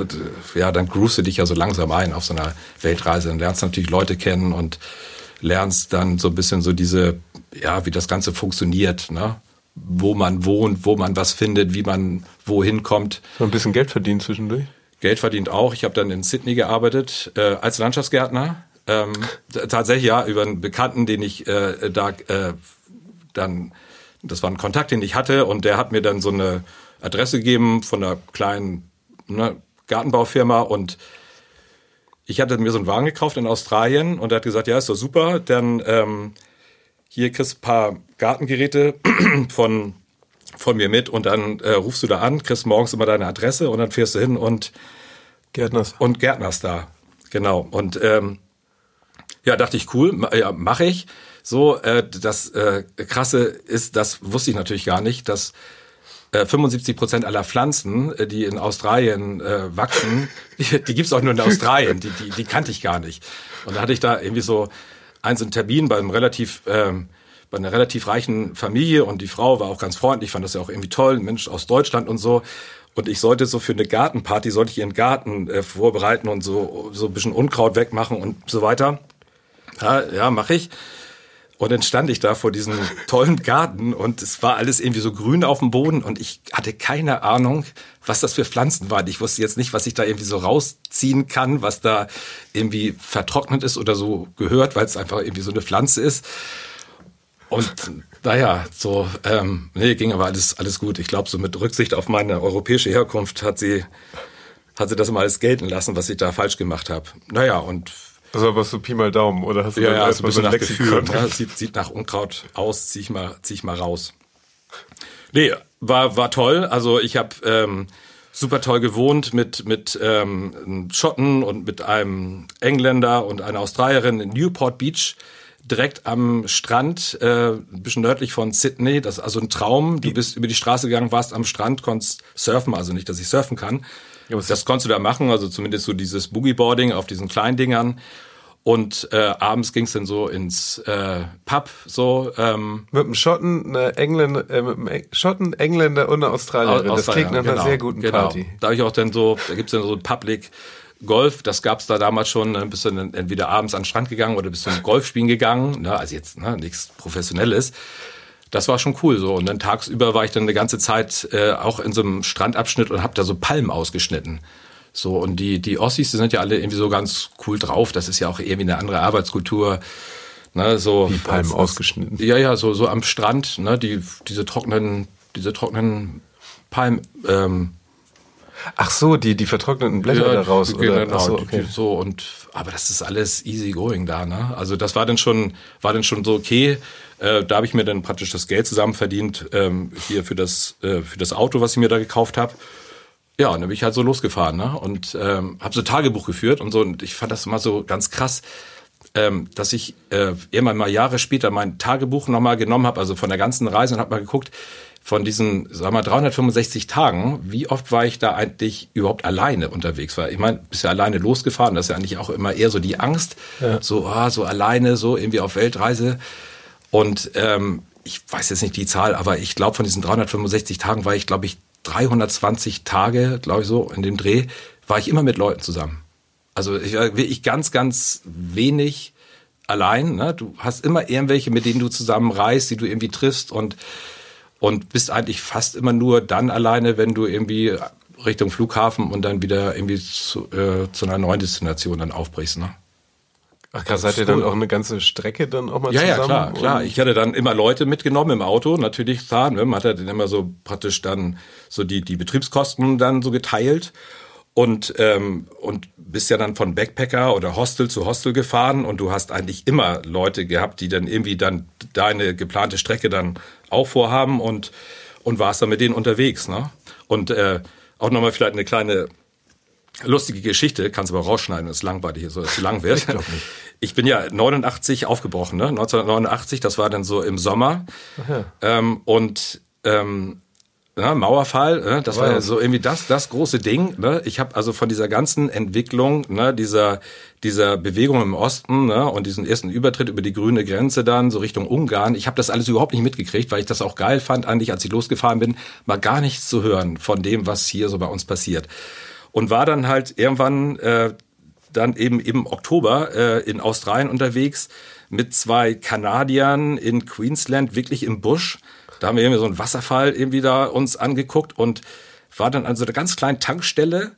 ja dann cruise du dich ja so langsam ein auf so einer Weltreise und lernst natürlich Leute kennen und lernst dann so ein bisschen so diese, ja, wie das Ganze funktioniert, ne? Wo man wohnt, wo man was findet, wie man wohin kommt. So ein bisschen Geld verdient zwischendurch? Geld verdient auch. Ich habe dann in Sydney gearbeitet äh, als Landschaftsgärtner. Ähm, tatsächlich ja, über einen Bekannten, den ich äh, da äh, dann, das war ein Kontakt, den ich hatte und der hat mir dann so eine Adresse gegeben von einer kleinen ne, Gartenbaufirma und ich hatte mir so einen Wagen gekauft in Australien und er hat gesagt, ja, ist doch super, dann ähm, hier kriegst du ein paar Gartengeräte von, von mir mit und dann äh, rufst du da an, kriegst morgens immer deine Adresse und dann fährst du hin und Gärtners. Und Gärtners da, genau. Und ähm, ja, dachte ich, cool, ja, mache ich. So, äh, das äh, Krasse ist, das wusste ich natürlich gar nicht, dass 75 äh, Prozent aller Pflanzen, äh, die in Australien äh, wachsen, die, die gibt's auch nur in Australien. Die, die, die kannte ich gar nicht. Und da hatte ich da irgendwie so eins in Termin bei einem relativ ähm, bei einer relativ reichen Familie und die Frau war auch ganz freundlich, fand das ja auch irgendwie toll, ein Mensch aus Deutschland und so. Und ich sollte so für eine Gartenparty, sollte ich ihren Garten äh, vorbereiten und so, so ein bisschen Unkraut wegmachen und so weiter. Ja, ja mache ich. Und dann stand ich da vor diesem tollen Garten und es war alles irgendwie so grün auf dem Boden und ich hatte keine Ahnung, was das für Pflanzen waren. Ich wusste jetzt nicht, was ich da irgendwie so rausziehen kann, was da irgendwie vertrocknet ist oder so gehört, weil es einfach irgendwie so eine Pflanze ist. Und naja, so, ähm, nee, ging aber alles, alles gut. Ich glaube, so mit Rücksicht auf meine europäische Herkunft hat sie, hat sie das immer alles gelten lassen, was ich da falsch gemacht habe. Naja, und also aber so Pi mal Daumen, oder hast du ja, ja, also ein bisschen nach Gefühl. Ne? Sieht, sieht nach Unkraut aus, zieh ich mal, zieh ich mal raus. Nee, war, war toll. Also ich habe ähm, super toll gewohnt mit, mit ähm, einem Schotten und mit einem Engländer und einer Australierin in Newport Beach direkt am Strand, äh, ein bisschen nördlich von Sydney. Das ist also ein Traum. Du bist über die Straße gegangen, warst am Strand, konntest surfen, also nicht, dass ich surfen kann. Das konntest du da machen, also zumindest so dieses Boogieboarding auf diesen kleinen Dingern. Und äh, abends ging es dann so ins äh, Pub, so. Ähm, mit einem Schotten, eine Engländer, äh, mit einem Schotten, Engländer und einer Australierin. Australien, das klingt nach genau, einer sehr guten genau. Party. Da habe ich auch dann so, da gibt's dann so ein Public Golf, das gab's da damals schon, dann bist du dann entweder abends an den Strand gegangen oder bist du im Golf spielen gegangen, ne? also jetzt ne, nichts Professionelles das war schon cool so. Und dann tagsüber war ich dann eine ganze Zeit äh, auch in so einem Strandabschnitt und habe da so Palmen ausgeschnitten. So, und die, die Ossis, die sind ja alle irgendwie so ganz cool drauf. Das ist ja auch irgendwie eine andere Arbeitskultur. Ne, so, die Palmen als, ausgeschnitten. Ja, ja, so, so am Strand, ne, die, diese trockenen, diese trockenen Palmen, ähm, Ach so, die, die vertrockneten Blätter ja, daraus. Oder? Genau, so, okay. so und aber das ist alles easy going da, ne? Also das war dann schon, war dann schon so okay. Äh, da habe ich mir dann praktisch das Geld zusammen verdient ähm, hier für das äh, für das Auto, was ich mir da gekauft habe. Ja, und dann bin ich halt so losgefahren, ne? Und ähm, habe so Tagebuch geführt und so. Und ich fand das immer so ganz krass, ähm, dass ich äh, irgendwann mal Jahre später mein Tagebuch nochmal genommen habe, also von der ganzen Reise und habe mal geguckt, von diesen, sag mal, 365 Tagen, wie oft war ich da eigentlich überhaupt alleine unterwegs? Weil ich meine, bist ja alleine losgefahren, das ist ja eigentlich auch immer eher so die Angst, ja. so, ah, so alleine, so irgendwie auf Weltreise. Und ähm, ich weiß jetzt nicht die Zahl, aber ich glaube, von diesen 365 Tagen war ich, glaube ich, 320 Tage, glaube ich so, in dem Dreh, war ich immer mit Leuten zusammen. Also ich war wirklich ganz, ganz wenig allein. Ne? Du hast immer irgendwelche, mit denen du zusammen reist, die du irgendwie triffst und und bist eigentlich fast immer nur dann alleine, wenn du irgendwie Richtung Flughafen und dann wieder irgendwie zu, äh, zu einer neuen Destination dann aufbrichst. Ne? Ach krass, seid ihr dann auch eine ganze Strecke dann auch mal ja, zusammen? Ja, klar, klar. Ich hatte dann immer Leute mitgenommen im Auto, natürlich klar. Ne? Man hat ja dann immer so praktisch dann so die, die Betriebskosten dann so geteilt und ähm, und bist ja dann von Backpacker oder Hostel zu Hostel gefahren und du hast eigentlich immer Leute gehabt, die dann irgendwie dann deine geplante Strecke dann auch vorhaben und und warst dann mit denen unterwegs. Ne? Und äh, auch nochmal vielleicht eine kleine lustige Geschichte, kannst aber rausschneiden, es langweilig ist, so zu lang wird. Ich, ich bin ja 89 aufgebrochen, ne? 1989, das war dann so im Sommer. Ähm, und ähm, ja, Mauerfall, ne? das wow. war ja so irgendwie das, das große Ding. Ne? Ich habe also von dieser ganzen Entwicklung, ne, dieser, dieser Bewegung im Osten ne, und diesen ersten Übertritt über die grüne Grenze dann so Richtung Ungarn, ich habe das alles überhaupt nicht mitgekriegt, weil ich das auch geil fand, eigentlich als ich losgefahren bin, mal gar nichts zu hören von dem, was hier so bei uns passiert. Und war dann halt irgendwann äh, dann eben im Oktober äh, in Australien unterwegs mit zwei Kanadiern in Queensland, wirklich im Busch da haben wir irgendwie so einen Wasserfall irgendwie da uns angeguckt und war dann an so einer ganz kleinen Tankstelle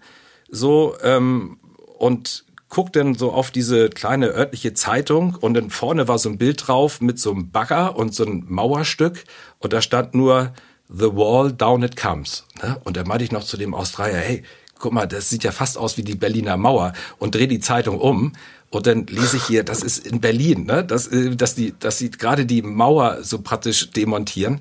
so ähm, und guckt dann so auf diese kleine örtliche Zeitung und dann vorne war so ein Bild drauf mit so einem Bagger und so einem Mauerstück und da stand nur The Wall Down It Comes. Ne? Und da meinte ich noch zu dem Australier, hey, guck mal, das sieht ja fast aus wie die Berliner Mauer und dreh die Zeitung um und dann lese ich hier, das ist in Berlin, ne? dass, äh, dass die, dass sie gerade die Mauer so praktisch demontieren.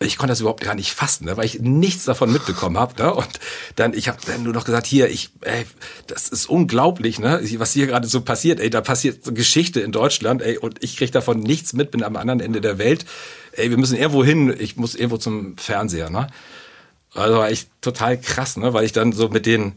Ich konnte das überhaupt gar nicht fassen, ne? weil ich nichts davon mitbekommen habe. Ne? Und dann, ich habe dann nur noch gesagt, hier, ich, ey, das ist unglaublich, ne? was hier gerade so passiert. Ey, da passiert so Geschichte in Deutschland, ey, und ich krieg davon nichts mit, bin am anderen Ende der Welt. Ey, wir müssen irgendwo hin, ich muss irgendwo zum Fernseher. Ne? Also war echt total krass, ne? weil ich dann so mit den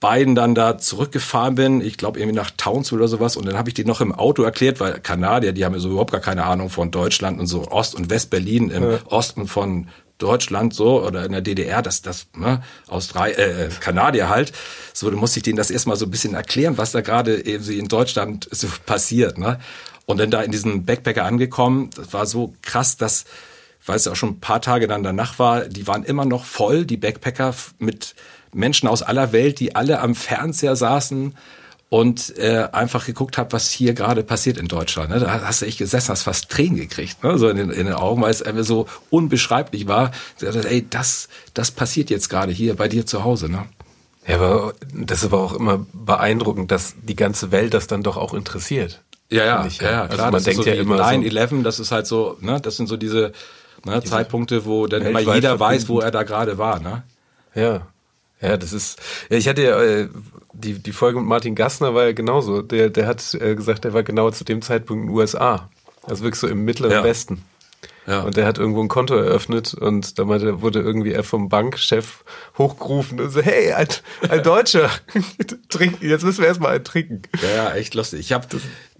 beiden dann da zurückgefahren bin, ich glaube irgendwie nach Townsville oder sowas und dann habe ich die noch im Auto erklärt, weil Kanadier, die haben ja so überhaupt gar keine Ahnung von Deutschland und so Ost- und West-Berlin im ja. Osten von Deutschland so oder in der DDR, das das ne, aus drei äh, Kanadier halt. So, du musst ich denen das erstmal so ein bisschen erklären, was da gerade eben in Deutschland so passiert, ne? Und dann da in diesem Backpacker angekommen, das war so krass, dass weil es auch schon ein paar Tage dann danach war, die waren immer noch voll, die Backpacker mit Menschen aus aller Welt, die alle am Fernseher saßen und äh, einfach geguckt habe, was hier gerade passiert in Deutschland. Ne? Da hast du echt gesessen, hast fast Tränen gekriegt, ne? so in den, in den Augen, weil es einfach so unbeschreiblich war. Ey, das, das passiert jetzt gerade hier bei dir zu Hause. Ne? Ja, aber das war auch immer beeindruckend, dass die ganze Welt das dann doch auch interessiert. Ja, ja, ich, ja, ja, also klar. Man denkt so ja immer 9-11, so das ist halt so, ne, das sind so diese, ne, Zeitpunkte, wo dann immer jeder weiß, wo er da gerade war. Ne? Ja, ja, das ist. Ja, ich hatte ja äh, die die Folge mit Martin Gassner war ja genauso. Der der hat äh, gesagt, er war genau zu dem Zeitpunkt in den USA, also wirklich so im mittleren ja. Westen. Ja. Und der hat irgendwo ein Konto eröffnet und da meinte, wurde irgendwie er vom Bankchef hochgerufen und so, hey, ein, ein Deutscher, trinken, jetzt müssen wir erstmal einen trinken. Ja, ja, echt lustig. Ich habe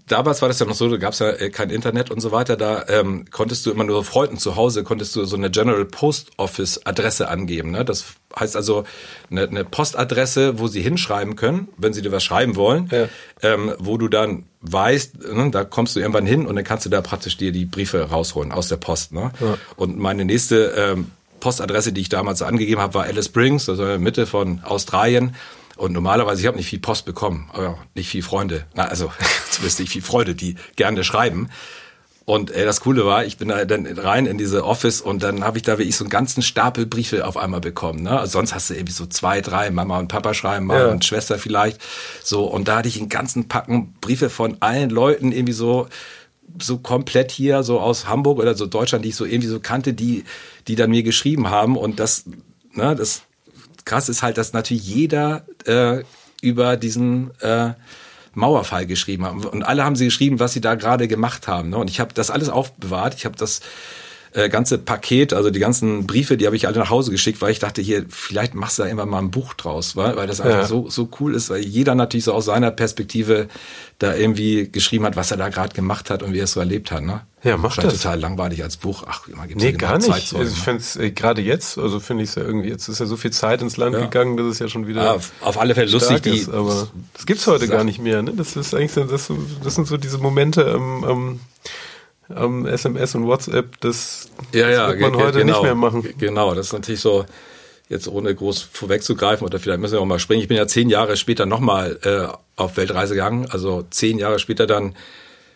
damals war das ja noch so, da gab es ja äh, kein Internet und so weiter, da ähm, konntest du immer nur Freunden zu Hause, konntest du so eine General Post Office Adresse angeben. Ne? Das heißt also eine, eine Postadresse, wo sie hinschreiben können, wenn sie dir was schreiben wollen, ja. ähm, wo du dann weißt, ne, da kommst du irgendwann hin und dann kannst du da praktisch dir die Briefe rausholen aus der Post. Ne? Ja. Und meine nächste ähm, Postadresse, die ich damals angegeben habe, war Alice Springs, also in der Mitte von Australien. Und normalerweise, ich habe nicht viel Post bekommen, aber nicht viel Freunde. Na, also zumindest nicht viel Freude, die gerne schreiben. Und äh, das Coole war, ich bin da dann rein in diese Office und dann habe ich da wirklich so einen ganzen Stapel Briefe auf einmal bekommen. Ne? Also sonst hast du irgendwie so zwei, drei, Mama und Papa schreiben, Mama ja. und Schwester vielleicht. So, und da hatte ich einen ganzen Packen Briefe von allen Leuten irgendwie so so komplett hier so aus Hamburg oder so Deutschland, die ich so irgendwie so kannte, die die dann mir geschrieben haben und das ne, das krass ist halt, dass natürlich jeder äh, über diesen äh, Mauerfall geschrieben haben. Und alle haben sie geschrieben, was sie da gerade gemacht haben. Ne? Und ich habe das alles aufbewahrt. Ich habe das äh, ganze Paket, also die ganzen Briefe, die habe ich alle nach Hause geschickt, weil ich dachte, hier, vielleicht machst du da immer mal ein Buch draus, weil, weil das einfach ja. so, so cool ist, weil jeder natürlich so aus seiner Perspektive da irgendwie geschrieben hat, was er da gerade gemacht hat und wie er es so erlebt hat. Ne? Ja, mach das. total langweilig als Buch. Ach, immer gibt's nee, ja gar nicht. also ich finde es äh, gerade jetzt, also finde ich es ja irgendwie, jetzt ist ja so viel Zeit ins Land ja. gegangen, dass es ja schon wieder ja, auf, auf alle Fälle lustig, ist, aber das gibt's heute gar nicht mehr. Ne? Das ist eigentlich, das, das sind so diese Momente, ähm, ähm, ähm, SMS und WhatsApp, das, ja, das wird man heute genau, nicht mehr machen. Genau, das ist natürlich so, jetzt ohne groß vorwegzugreifen, oder vielleicht müssen wir auch mal springen. Ich bin ja zehn Jahre später nochmal äh, auf Weltreise gegangen, also zehn Jahre später dann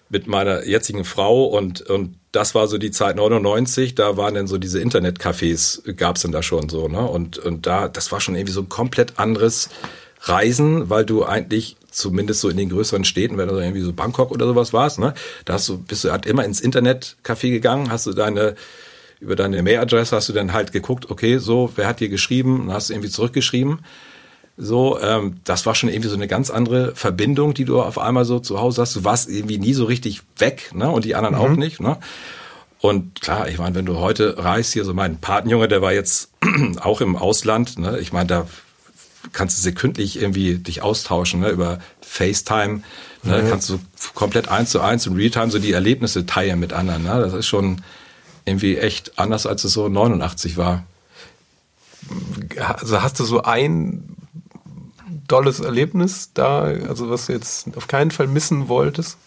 mit meiner jetzigen Frau und, und das war so die Zeit 99, da waren dann so diese Internetcafés, gab's dann da schon so, ne? Und, und da, das war schon irgendwie so ein komplett anderes Reisen, weil du eigentlich zumindest so in den größeren Städten, wenn du irgendwie so Bangkok oder sowas warst, ne, da hast du, bist du halt immer ins Internetcafé gegangen, hast du deine über deine Mailadresse hast du dann halt geguckt, okay, so, wer hat dir geschrieben? Und hast du irgendwie zurückgeschrieben. So, ähm, das war schon irgendwie so eine ganz andere Verbindung, die du auf einmal so zu Hause hast. Du warst irgendwie nie so richtig weg, ne? Und die anderen mhm. auch nicht, ne? Und klar, ich meine, wenn du heute reist, hier so mein Patenjunge, der war jetzt auch im Ausland, ne? Ich meine, da kannst du sekündlich irgendwie dich austauschen, ne? Über FaceTime, ne? Mhm. Kannst du komplett eins zu eins im Realtime so die Erlebnisse teilen mit anderen, ne? Das ist schon irgendwie echt anders, als es so 89 war. Also hast du so ein dolles Erlebnis da, also was du jetzt auf keinen Fall missen wolltest?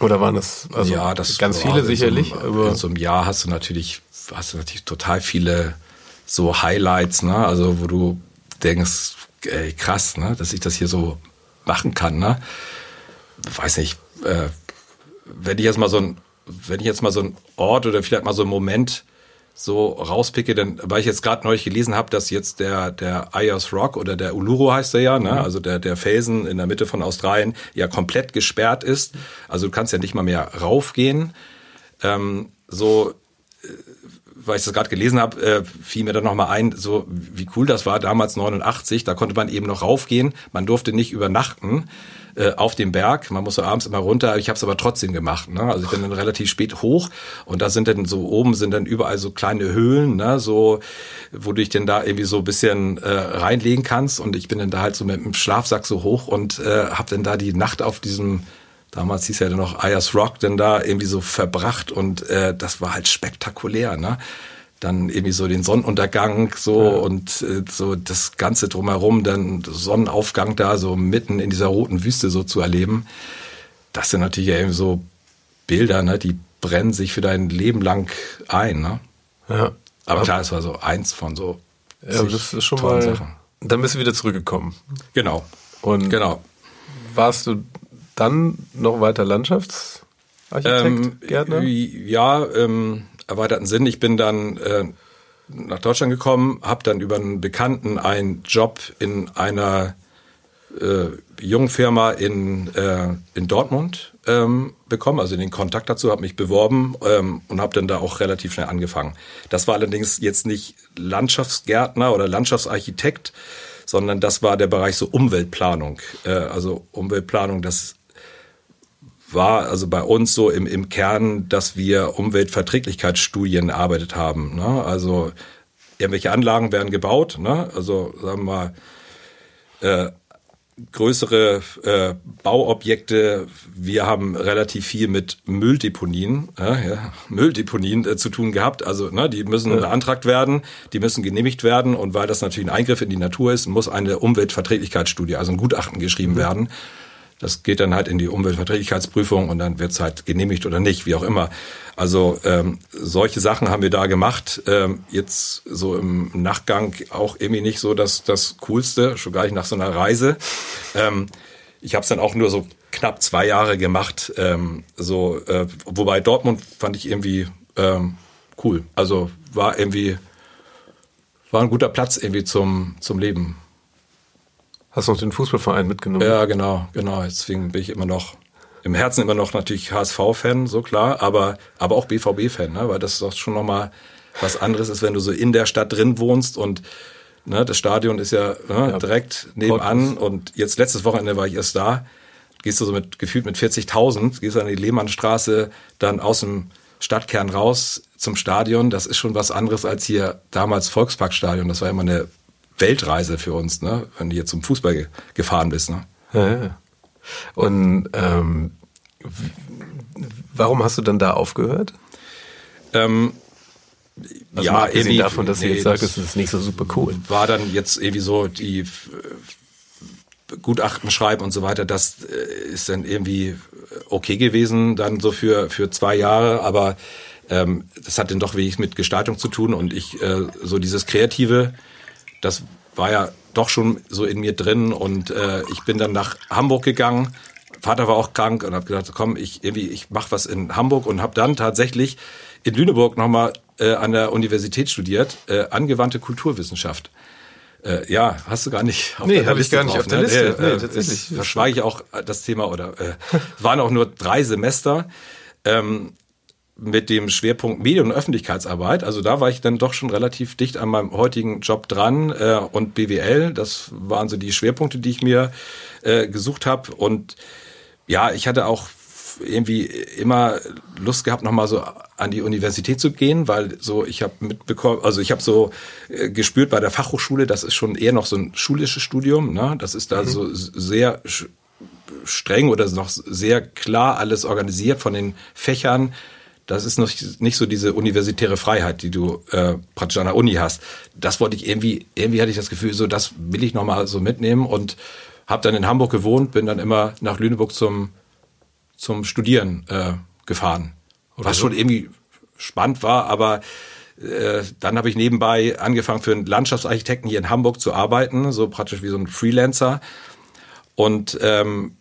Oder waren das, also ja, das ganz viele sicherlich? So, aber in so einem Jahr hast du natürlich, hast du natürlich total viele so Highlights, ne? Also wo du denkst, ey, krass, ne, dass ich das hier so machen kann, ne? Weiß nicht, äh, wenn ich jetzt mal so ein, wenn ich jetzt mal so ein Ort oder vielleicht mal so einen Moment so rauspicke, denn weil ich jetzt gerade neulich gelesen habe, dass jetzt der der Ayers Rock oder der Uluru heißt er ja, ne? Mhm. also der der Felsen in der Mitte von Australien ja komplett gesperrt ist. Also du kannst ja nicht mal mehr raufgehen. Ähm, so äh, weil ich das gerade gelesen habe, äh, fiel mir dann nochmal ein, so wie cool das war damals 89, da konnte man eben noch raufgehen, man durfte nicht übernachten äh, auf dem Berg, man musste abends immer runter, ich habe es aber trotzdem gemacht, ne? also ich bin dann relativ spät hoch und da sind dann so oben sind dann überall so kleine Höhlen, ne? so wo du dich denn da irgendwie so ein bisschen äh, reinlegen kannst und ich bin dann da halt so mit dem Schlafsack so hoch und äh, habe dann da die Nacht auf diesem damals hieß ja dann noch Ayers Rock, denn da irgendwie so verbracht und äh, das war halt spektakulär, ne? Dann irgendwie so den Sonnenuntergang so ja. und äh, so das Ganze drumherum, dann Sonnenaufgang da so mitten in dieser roten Wüste so zu erleben. Das sind natürlich eben so Bilder, ne? Die brennen sich für dein Leben lang ein, ne? Ja. Aber klar, es war so eins von so. Ja, das ist schon mal. Sachen. Dann bist du wieder zurückgekommen. Genau. Und genau. Warst du dann noch weiter Landschaftsarchitekt, ähm, Gärtner? Ja, im erweiterten Sinn. Ich bin dann äh, nach Deutschland gekommen, habe dann über einen Bekannten einen Job in einer äh, jungen Firma in, äh, in Dortmund ähm, bekommen, also den Kontakt dazu, habe mich beworben ähm, und habe dann da auch relativ schnell angefangen. Das war allerdings jetzt nicht Landschaftsgärtner oder Landschaftsarchitekt, sondern das war der Bereich so Umweltplanung. Äh, also Umweltplanung, das war also bei uns so im, im Kern, dass wir Umweltverträglichkeitsstudien erarbeitet haben. Ne? Also irgendwelche Anlagen werden gebaut, ne? also sagen wir mal, äh, größere äh, Bauobjekte. Wir haben relativ viel mit Mülldeponien, äh, ja, Mülldeponien äh, zu tun gehabt. Also ne, die müssen ja. beantragt werden, die müssen genehmigt werden und weil das natürlich ein Eingriff in die Natur ist, muss eine Umweltverträglichkeitsstudie, also ein Gutachten geschrieben mhm. werden. Das geht dann halt in die Umweltverträglichkeitsprüfung und dann wird's halt genehmigt oder nicht, wie auch immer. Also ähm, solche Sachen haben wir da gemacht. Ähm, jetzt so im Nachgang auch irgendwie nicht so das, das Coolste, schon gar nicht nach so einer Reise. Ähm, ich habe es dann auch nur so knapp zwei Jahre gemacht. Ähm, so, äh, wobei Dortmund fand ich irgendwie ähm, cool. Also war irgendwie war ein guter Platz irgendwie zum zum Leben. Hast du noch den Fußballverein mitgenommen? Ja, genau, genau. Deswegen bin ich immer noch im Herzen immer noch natürlich HSV-Fan, so klar, aber, aber auch BVB-Fan, ne? weil das doch schon nochmal was anderes ist, wenn du so in der Stadt drin wohnst und ne, das Stadion ist ja, ne, ja direkt nebenan und jetzt letztes Wochenende war ich erst da, gehst du so mit gefühlt mit 40.000, gehst an die Lehmannstraße, dann aus dem Stadtkern raus zum Stadion, das ist schon was anderes als hier damals Volksparkstadion, das war immer eine Weltreise für uns, ne? wenn du hier zum Fußball ge gefahren bist. Ne? Ja, ja. Und ähm, warum hast du dann da aufgehört? Ähm, also ja, irgendwie davon, dass nee, jetzt sagt, es ist nicht so super cool. War dann jetzt irgendwie so die äh, Gutachten schreiben und so weiter. Das äh, ist dann irgendwie okay gewesen, dann so für für zwei Jahre, aber ähm, das hat dann doch wenig mit Gestaltung zu tun und ich äh, so dieses kreative das war ja doch schon so in mir drin und äh, ich bin dann nach Hamburg gegangen. Vater war auch krank und habe gedacht, komm, ich irgendwie ich mache was in Hamburg und habe dann tatsächlich in Lüneburg nochmal äh, an der Universität studiert, äh, angewandte Kulturwissenschaft. Äh, ja, hast du gar nicht auf nee, der Liste. Nee, habe ich gar nicht drauf, auf der ne? Liste. Nee, nee, tatsächlich. Verschweige ich auch das Thema oder äh, waren auch nur drei Semester. Ähm, mit dem Schwerpunkt Medien- und Öffentlichkeitsarbeit. Also da war ich dann doch schon relativ dicht an meinem heutigen Job dran äh, und BWL. Das waren so die Schwerpunkte, die ich mir äh, gesucht habe. Und ja, ich hatte auch irgendwie immer Lust gehabt, nochmal so an die Universität zu gehen, weil so ich habe mitbekommen, also ich habe so äh, gespürt bei der Fachhochschule, das ist schon eher noch so ein schulisches Studium, ne? Das ist da mhm. so sehr streng oder noch sehr klar alles organisiert von den Fächern. Das ist noch nicht so diese universitäre Freiheit, die du äh, praktisch an der Uni hast. Das wollte ich irgendwie, irgendwie hatte ich das Gefühl, so das will ich nochmal so mitnehmen und habe dann in Hamburg gewohnt, bin dann immer nach Lüneburg zum zum Studieren äh, gefahren. Oder was so? schon irgendwie spannend war, aber äh, dann habe ich nebenbei angefangen für einen Landschaftsarchitekten hier in Hamburg zu arbeiten, so praktisch wie so ein Freelancer und ähm,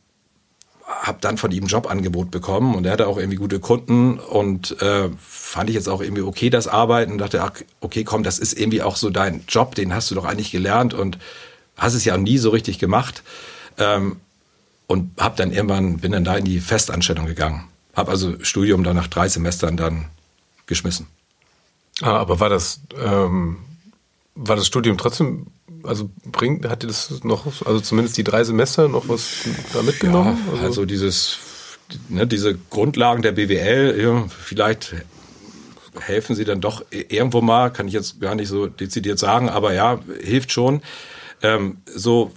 habe dann von ihm ein Jobangebot bekommen und er hatte auch irgendwie gute Kunden und äh, fand ich jetzt auch irgendwie okay das Arbeiten und dachte, ach, okay, komm, das ist irgendwie auch so dein Job, den hast du doch eigentlich gelernt und hast es ja nie so richtig gemacht. Ähm, und habe dann irgendwann bin dann da in die Festanstellung gegangen. Habe also Studium dann nach drei Semestern dann geschmissen. Ah, aber war das ähm, war das Studium trotzdem also bringt hat dir das noch also zumindest die drei Semester noch was da mitgenommen? Ja, also, also dieses ne, diese Grundlagen der BWL, ja, vielleicht helfen sie dann doch irgendwo mal, kann ich jetzt gar nicht so dezidiert sagen, aber ja, hilft schon. Ähm, so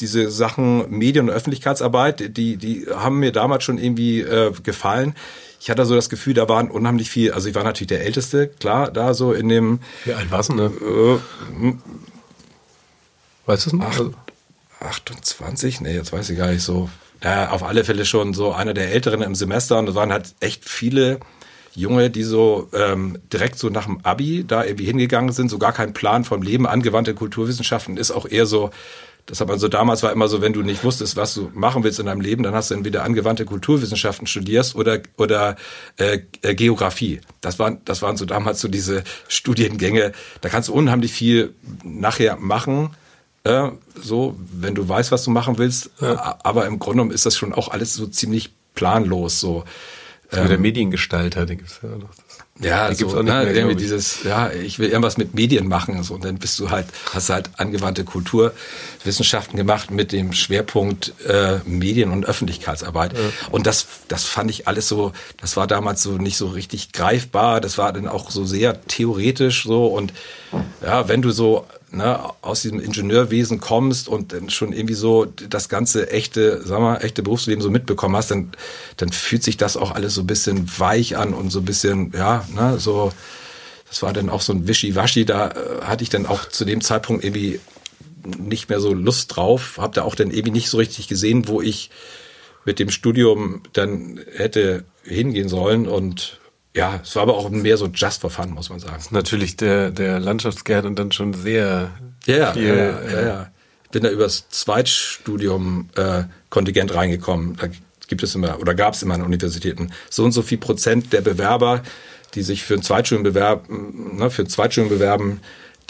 diese Sachen Medien- und Öffentlichkeitsarbeit, die, die haben mir damals schon irgendwie äh, gefallen. Ich hatte so das Gefühl, da waren unheimlich viel, also ich war natürlich der Älteste, klar, da so in dem... Wie alt warst du, ne? Äh, weißt du es noch? 28? Nee, jetzt weiß ich gar nicht so. Ja, auf alle Fälle schon so einer der Älteren im Semester und es waren halt echt viele Junge, die so ähm, direkt so nach dem Abi da irgendwie hingegangen sind, so gar keinen Plan vom Leben. Angewandte Kulturwissenschaften ist auch eher so das hat man so damals war immer so, wenn du nicht wusstest, was du machen willst in deinem Leben, dann hast du entweder angewandte Kulturwissenschaften studierst oder oder äh, äh, Geografie. Das waren das waren so damals so diese Studiengänge. Da kannst du unheimlich viel nachher machen. Äh, so, wenn du weißt, was du machen willst. Ja. Aber im Grunde genommen ist das schon auch alles so ziemlich planlos. So. Ähm, der Mediengestalter, den gibt's ja noch. Ja, die so, auch nicht ne, mehr, irgendwie dieses, ja, ich will irgendwas mit Medien machen, so, und dann bist du halt, hast halt angewandte Kulturwissenschaften gemacht mit dem Schwerpunkt äh, Medien- und Öffentlichkeitsarbeit. Ja. Und das, das fand ich alles so, das war damals so nicht so richtig greifbar, das war dann auch so sehr theoretisch so und ja, wenn du so ne, aus diesem Ingenieurwesen kommst und schon irgendwie so das ganze echte, sag mal, echte Berufsleben so mitbekommen hast, dann, dann fühlt sich das auch alles so ein bisschen weich an und so ein bisschen, ja, ne, so, das war dann auch so ein Wischiwaschi, da äh, hatte ich dann auch zu dem Zeitpunkt irgendwie nicht mehr so Lust drauf, habe da auch dann irgendwie nicht so richtig gesehen, wo ich mit dem Studium dann hätte hingehen sollen und ja, es war aber auch mehr so just for fun, muss man sagen. Das ist natürlich der, der Landschaftsgärtner dann schon sehr ja, viel, ja, ja, ja, ja. Ich bin da übers Zweitstudium äh, Kontingent reingekommen. Da gibt es immer oder gab es immer an Universitäten so und so viel Prozent der Bewerber, die sich für ein Zweitstudium bewerben, ne, für ein Zweitstudium bewerben,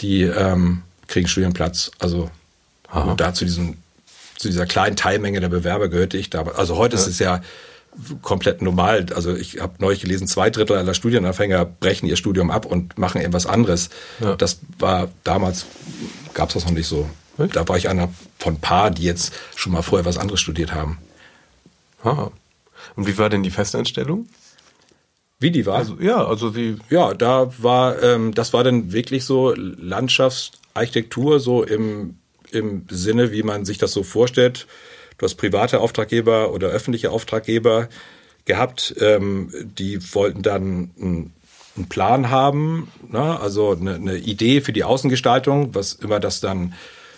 die ähm, kriegen Studienplatz. Also da zu diesem zu dieser kleinen Teilmenge der Bewerber gehörte ich da. Also heute ja. ist es ja komplett normal. Also ich habe neulich gelesen, zwei Drittel aller Studienanfänger brechen ihr Studium ab und machen irgendwas anderes. Ja. Das war damals, gab es das noch nicht so. Echt? Da war ich einer von paar, die jetzt schon mal vorher was anderes studiert haben. Ah. Und wie war denn die Festeinstellung? Wie die war? Also, ja, also wie. Ja, da war, ähm, das war dann wirklich so Landschaftsarchitektur, so im, im Sinne, wie man sich das so vorstellt Du hast private Auftraggeber oder öffentliche Auftraggeber gehabt, ähm, die wollten dann einen, Plan haben, ne? also eine, eine Idee für die Außengestaltung, was immer das dann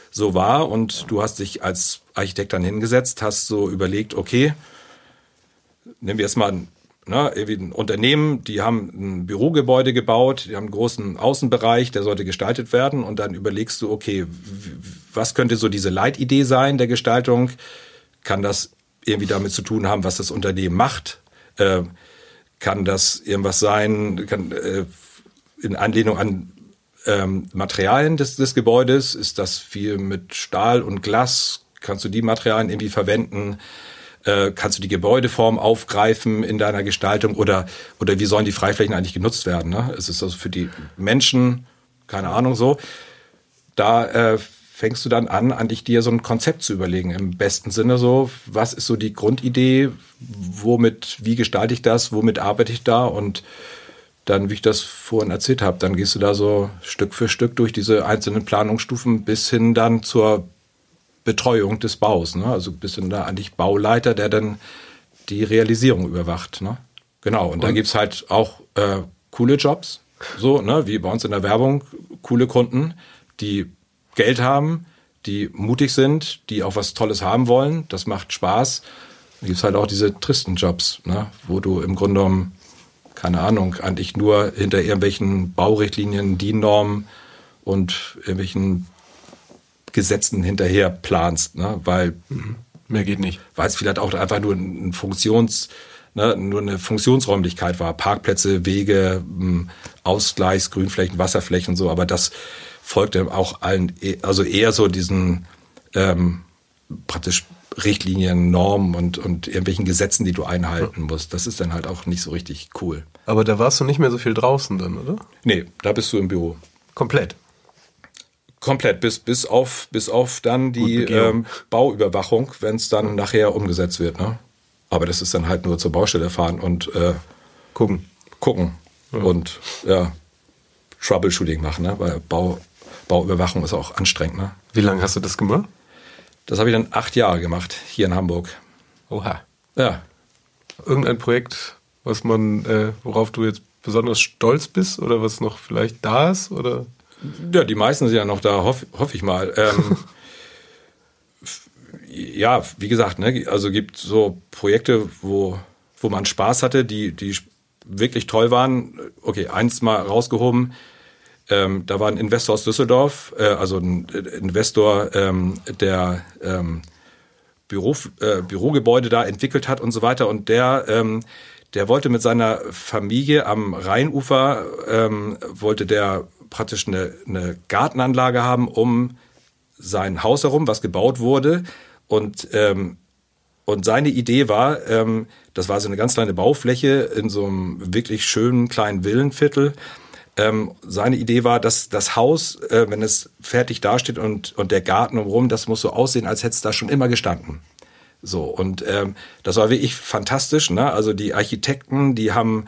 so war. Und du hast dich als Architekt dann hingesetzt, hast so überlegt, okay, nehmen wir jetzt mal ein, ne, ein Unternehmen, die haben ein Bürogebäude gebaut, die haben einen großen Außenbereich, der sollte gestaltet werden. Und dann überlegst du, okay, was könnte so diese Leitidee sein der Gestaltung? Kann das irgendwie damit zu tun haben, was das Unternehmen macht? Äh, kann das irgendwas sein, kann, äh, in Anlehnung an ähm, Materialien des, des Gebäudes? Ist das viel mit Stahl und Glas? Kannst du die Materialien irgendwie verwenden? Äh, kannst du die Gebäudeform aufgreifen in deiner Gestaltung oder, oder wie sollen die Freiflächen eigentlich genutzt werden? Ne? Es ist also für die Menschen, keine Ahnung so. Da äh, fängst du dann an, eigentlich dir so ein Konzept zu überlegen. Im besten Sinne so, was ist so die Grundidee, womit, wie gestalte ich das, womit arbeite ich da und dann, wie ich das vorhin erzählt habe, dann gehst du da so Stück für Stück durch diese einzelnen Planungsstufen bis hin dann zur Betreuung des Baus. Ne? Also bis hin da eigentlich Bauleiter, der dann die Realisierung überwacht. Ne? Genau, und, und da gibt's halt auch äh, coole Jobs, so, ne, wie bei uns in der Werbung, coole Kunden, die Geld haben, die mutig sind, die auch was Tolles haben wollen. Das macht Spaß. Da gibt es halt auch diese tristen Jobs, ne? wo du im Grunde genommen, keine Ahnung, eigentlich nur hinter irgendwelchen Baurichtlinien, DIN-Normen und irgendwelchen Gesetzen hinterher planst, ne? weil mhm. mehr geht nicht. Weil es vielleicht auch einfach nur ein Funktions, ne, nur eine Funktionsräumlichkeit war, Parkplätze, Wege, Ausgleichs, Grünflächen, Wasserflächen und so, aber das folgt auch allen, also eher so diesen ähm, praktisch Richtlinien, Normen und, und irgendwelchen Gesetzen, die du einhalten musst. Das ist dann halt auch nicht so richtig cool. Aber da warst du nicht mehr so viel draußen dann, oder? Nee, da bist du im Büro. Komplett. Komplett, bis, bis, auf, bis auf dann die ähm, Bauüberwachung, wenn es dann nachher umgesetzt wird. Ne? Aber das ist dann halt nur zur Baustelle fahren und äh, gucken. Gucken. Ja. Und ja, Troubleshooting machen, ne? weil Bau, Bauüberwachung ist auch anstrengend. Ne? Wie lange hast du das gemacht? Das habe ich dann acht Jahre gemacht, hier in Hamburg. Oha. Ja. Irgendein Projekt, was man, äh, worauf du jetzt besonders stolz bist oder was noch vielleicht da ist? Oder? Ja, die meisten sind ja noch da, hoffe hoff ich mal. Ähm, ja, wie gesagt, ne, also gibt so Projekte, wo, wo man Spaß hatte, die, die wirklich toll waren. Okay, eins mal rausgehoben. Ähm, da war ein Investor aus Düsseldorf, äh, also ein Investor, ähm, der ähm, Büro, äh, Bürogebäude da entwickelt hat und so weiter. Und der, ähm, der wollte mit seiner Familie am Rheinufer, ähm, wollte der praktisch eine, eine Gartenanlage haben um sein Haus herum, was gebaut wurde. Und ähm, und seine Idee war, ähm, das war so eine ganz kleine Baufläche in so einem wirklich schönen kleinen Villenviertel. Ähm, seine Idee war, dass das Haus, äh, wenn es fertig dasteht und, und der Garten umrum, das muss so aussehen, als hätte es da schon immer gestanden. So, und ähm, das war wirklich fantastisch. Ne? Also die Architekten, die haben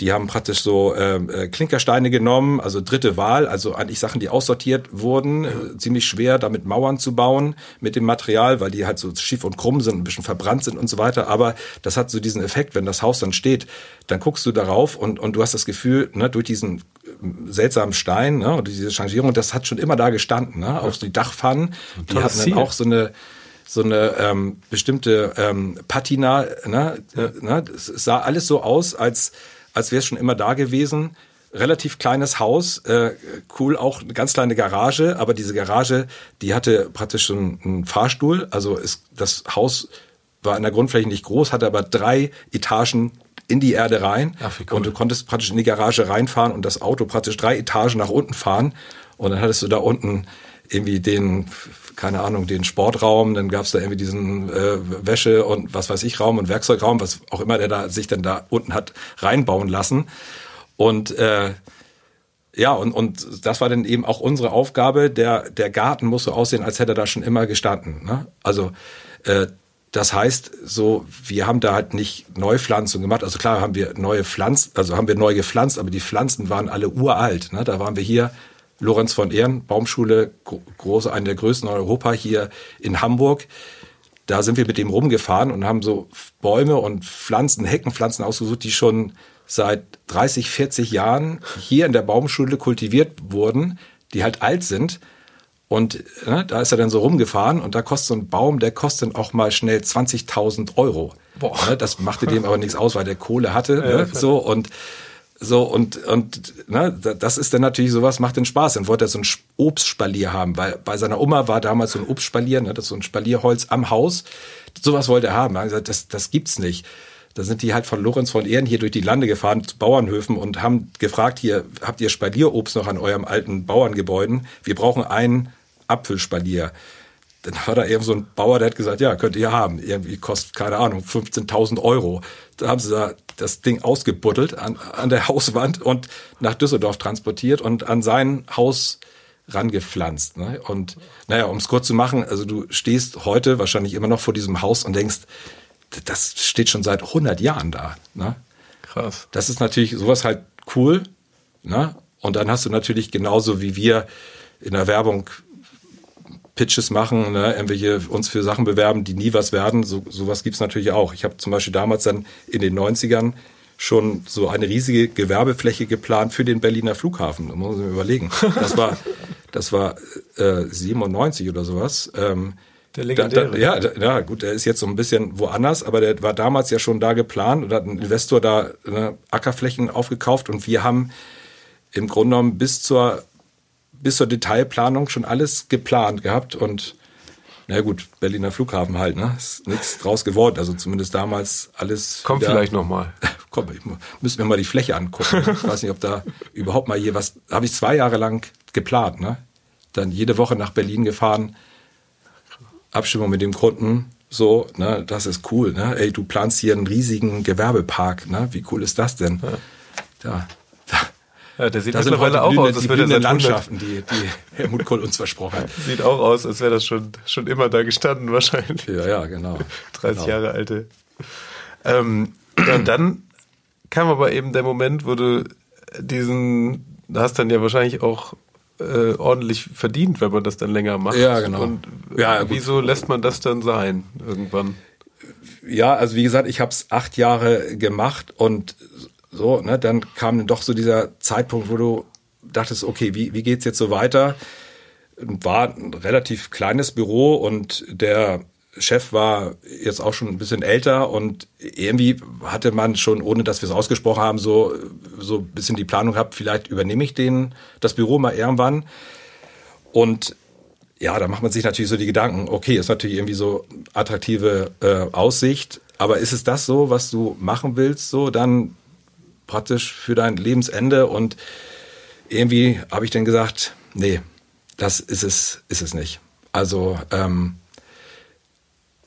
die haben praktisch so ähm, äh, Klinkersteine genommen, also dritte Wahl, also eigentlich Sachen, die aussortiert wurden. Äh, ziemlich schwer, damit Mauern zu bauen mit dem Material, weil die halt so schief und krumm sind, ein bisschen verbrannt sind und so weiter. Aber das hat so diesen Effekt, wenn das Haus dann steht, dann guckst du darauf und, und du hast das Gefühl, ne, durch diesen äh, seltsamen Stein ne, und diese Changierung, das hat schon immer da gestanden. Ne? Auch die Dachpfannen, die hatten dann auch so eine so eine ähm, bestimmte ähm, Patina. Ne? Ja. Ne? Es sah alles so aus, als als wäre es schon immer da gewesen. Relativ kleines Haus, äh, cool, auch eine ganz kleine Garage, aber diese Garage, die hatte praktisch so einen, einen Fahrstuhl. Also ist, das Haus war in der Grundfläche nicht groß, hatte aber drei Etagen in die Erde rein. Ach, cool. Und du konntest praktisch in die Garage reinfahren und das Auto praktisch drei Etagen nach unten fahren. Und dann hattest du da unten irgendwie den, keine Ahnung, den Sportraum, dann gab's da irgendwie diesen äh, Wäsche und was weiß ich Raum und Werkzeugraum, was auch immer der da sich dann da unten hat reinbauen lassen. Und äh, ja, und, und das war dann eben auch unsere Aufgabe. Der, der Garten muss so aussehen, als hätte er da schon immer gestanden. Ne? Also äh, das heißt, so wir haben da halt nicht Neupflanzung gemacht. Also klar haben wir neue Pflanzen, also haben wir neu gepflanzt, aber die Pflanzen waren alle uralt. Ne? Da waren wir hier Lorenz von Ehren, Baumschule, große, eine der größten in Europa hier in Hamburg. Da sind wir mit dem rumgefahren und haben so Bäume und Pflanzen, Heckenpflanzen ausgesucht, die schon seit 30, 40 Jahren hier in der Baumschule kultiviert wurden, die halt alt sind. Und ne, da ist er dann so rumgefahren und da kostet so ein Baum, der kostet auch mal schnell 20.000 Euro. Boah. Ne, das machte dem aber nichts aus, weil der Kohle hatte. Ja, ne, so und so, und, und ne, das ist dann natürlich sowas, macht den Spaß. Dann wollte er so ein Obstspalier haben, weil bei seiner Oma war damals so ein Obstspalier, ne, das ist so ein Spalierholz am Haus. Sowas wollte er haben. Er hat gesagt, das, das gibt's nicht. Da sind die halt von Lorenz von Ehren hier durch die Lande gefahren zu Bauernhöfen und haben gefragt, hier, habt ihr Spalierobst noch an eurem alten Bauerngebäuden? Wir brauchen einen Apfelspalier. dann war da eben so ein Bauer, der hat gesagt, ja, könnt ihr haben. Irgendwie kostet, keine Ahnung, 15.000 Euro. Da haben sie da das Ding ausgebuddelt an, an der Hauswand und nach Düsseldorf transportiert und an sein Haus rangepflanzt. Ne? Und naja, um es kurz zu machen, also du stehst heute wahrscheinlich immer noch vor diesem Haus und denkst, das steht schon seit 100 Jahren da. Ne? Krass. Das ist natürlich sowas halt cool. Ne? Und dann hast du natürlich genauso wie wir in der Werbung Pitches machen, ne, irgendwelche uns für Sachen bewerben, die nie was werden. So, sowas gibt's natürlich auch. Ich habe zum Beispiel damals dann in den 90ern schon so eine riesige Gewerbefläche geplant für den Berliner Flughafen. Da muss man sich überlegen. Das war, das war äh, 97 oder sowas. Ähm, der legendäre. Da, da, ja, da, ja, gut, der ist jetzt so ein bisschen woanders, aber der war damals ja schon da geplant und hat ein Investor da ne, Ackerflächen aufgekauft und wir haben im Grunde genommen bis zur bis zur Detailplanung schon alles geplant gehabt und na gut, Berliner Flughafen halt, ne? Ist nichts draus geworden. Also zumindest damals alles. Kommt wieder, vielleicht nochmal. Komm, müssen wir mal die Fläche angucken. Ich weiß nicht, ob da überhaupt mal hier was. Habe ich zwei Jahre lang geplant, ne? Dann jede Woche nach Berlin gefahren. Abstimmung mit dem Kunden. So, ne, das ist cool, ne? Ey, du planst hier einen riesigen Gewerbepark, ne? Wie cool ist das denn? Ja. Da, da ja, der sieht da mittlerweile auch aus, als wäre das Landschaften, die, die Helmut Kohl uns versprochen hat. Sieht auch aus, als wäre das schon, schon immer da gestanden wahrscheinlich. Ja, ja, genau. 30 genau. Jahre alte. Ähm, und dann kam aber eben der Moment, wo du diesen, du hast dann ja wahrscheinlich auch äh, ordentlich verdient, wenn man das dann länger macht. Ja, genau. Und ja, wieso lässt man das dann sein irgendwann? Ja, also wie gesagt, ich habe es acht Jahre gemacht und so, ne, dann kam dann doch so dieser Zeitpunkt, wo du dachtest, okay, wie, wie geht's jetzt so weiter? War ein relativ kleines Büro und der Chef war jetzt auch schon ein bisschen älter und irgendwie hatte man schon, ohne dass wir es ausgesprochen haben, so, so ein bisschen die Planung gehabt, vielleicht übernehme ich den, das Büro mal irgendwann. Und ja, da macht man sich natürlich so die Gedanken, okay, ist natürlich irgendwie so attraktive äh, Aussicht, aber ist es das so, was du machen willst, so, dann praktisch für dein Lebensende. Und irgendwie habe ich dann gesagt, nee, das ist es, ist es nicht. Also ähm,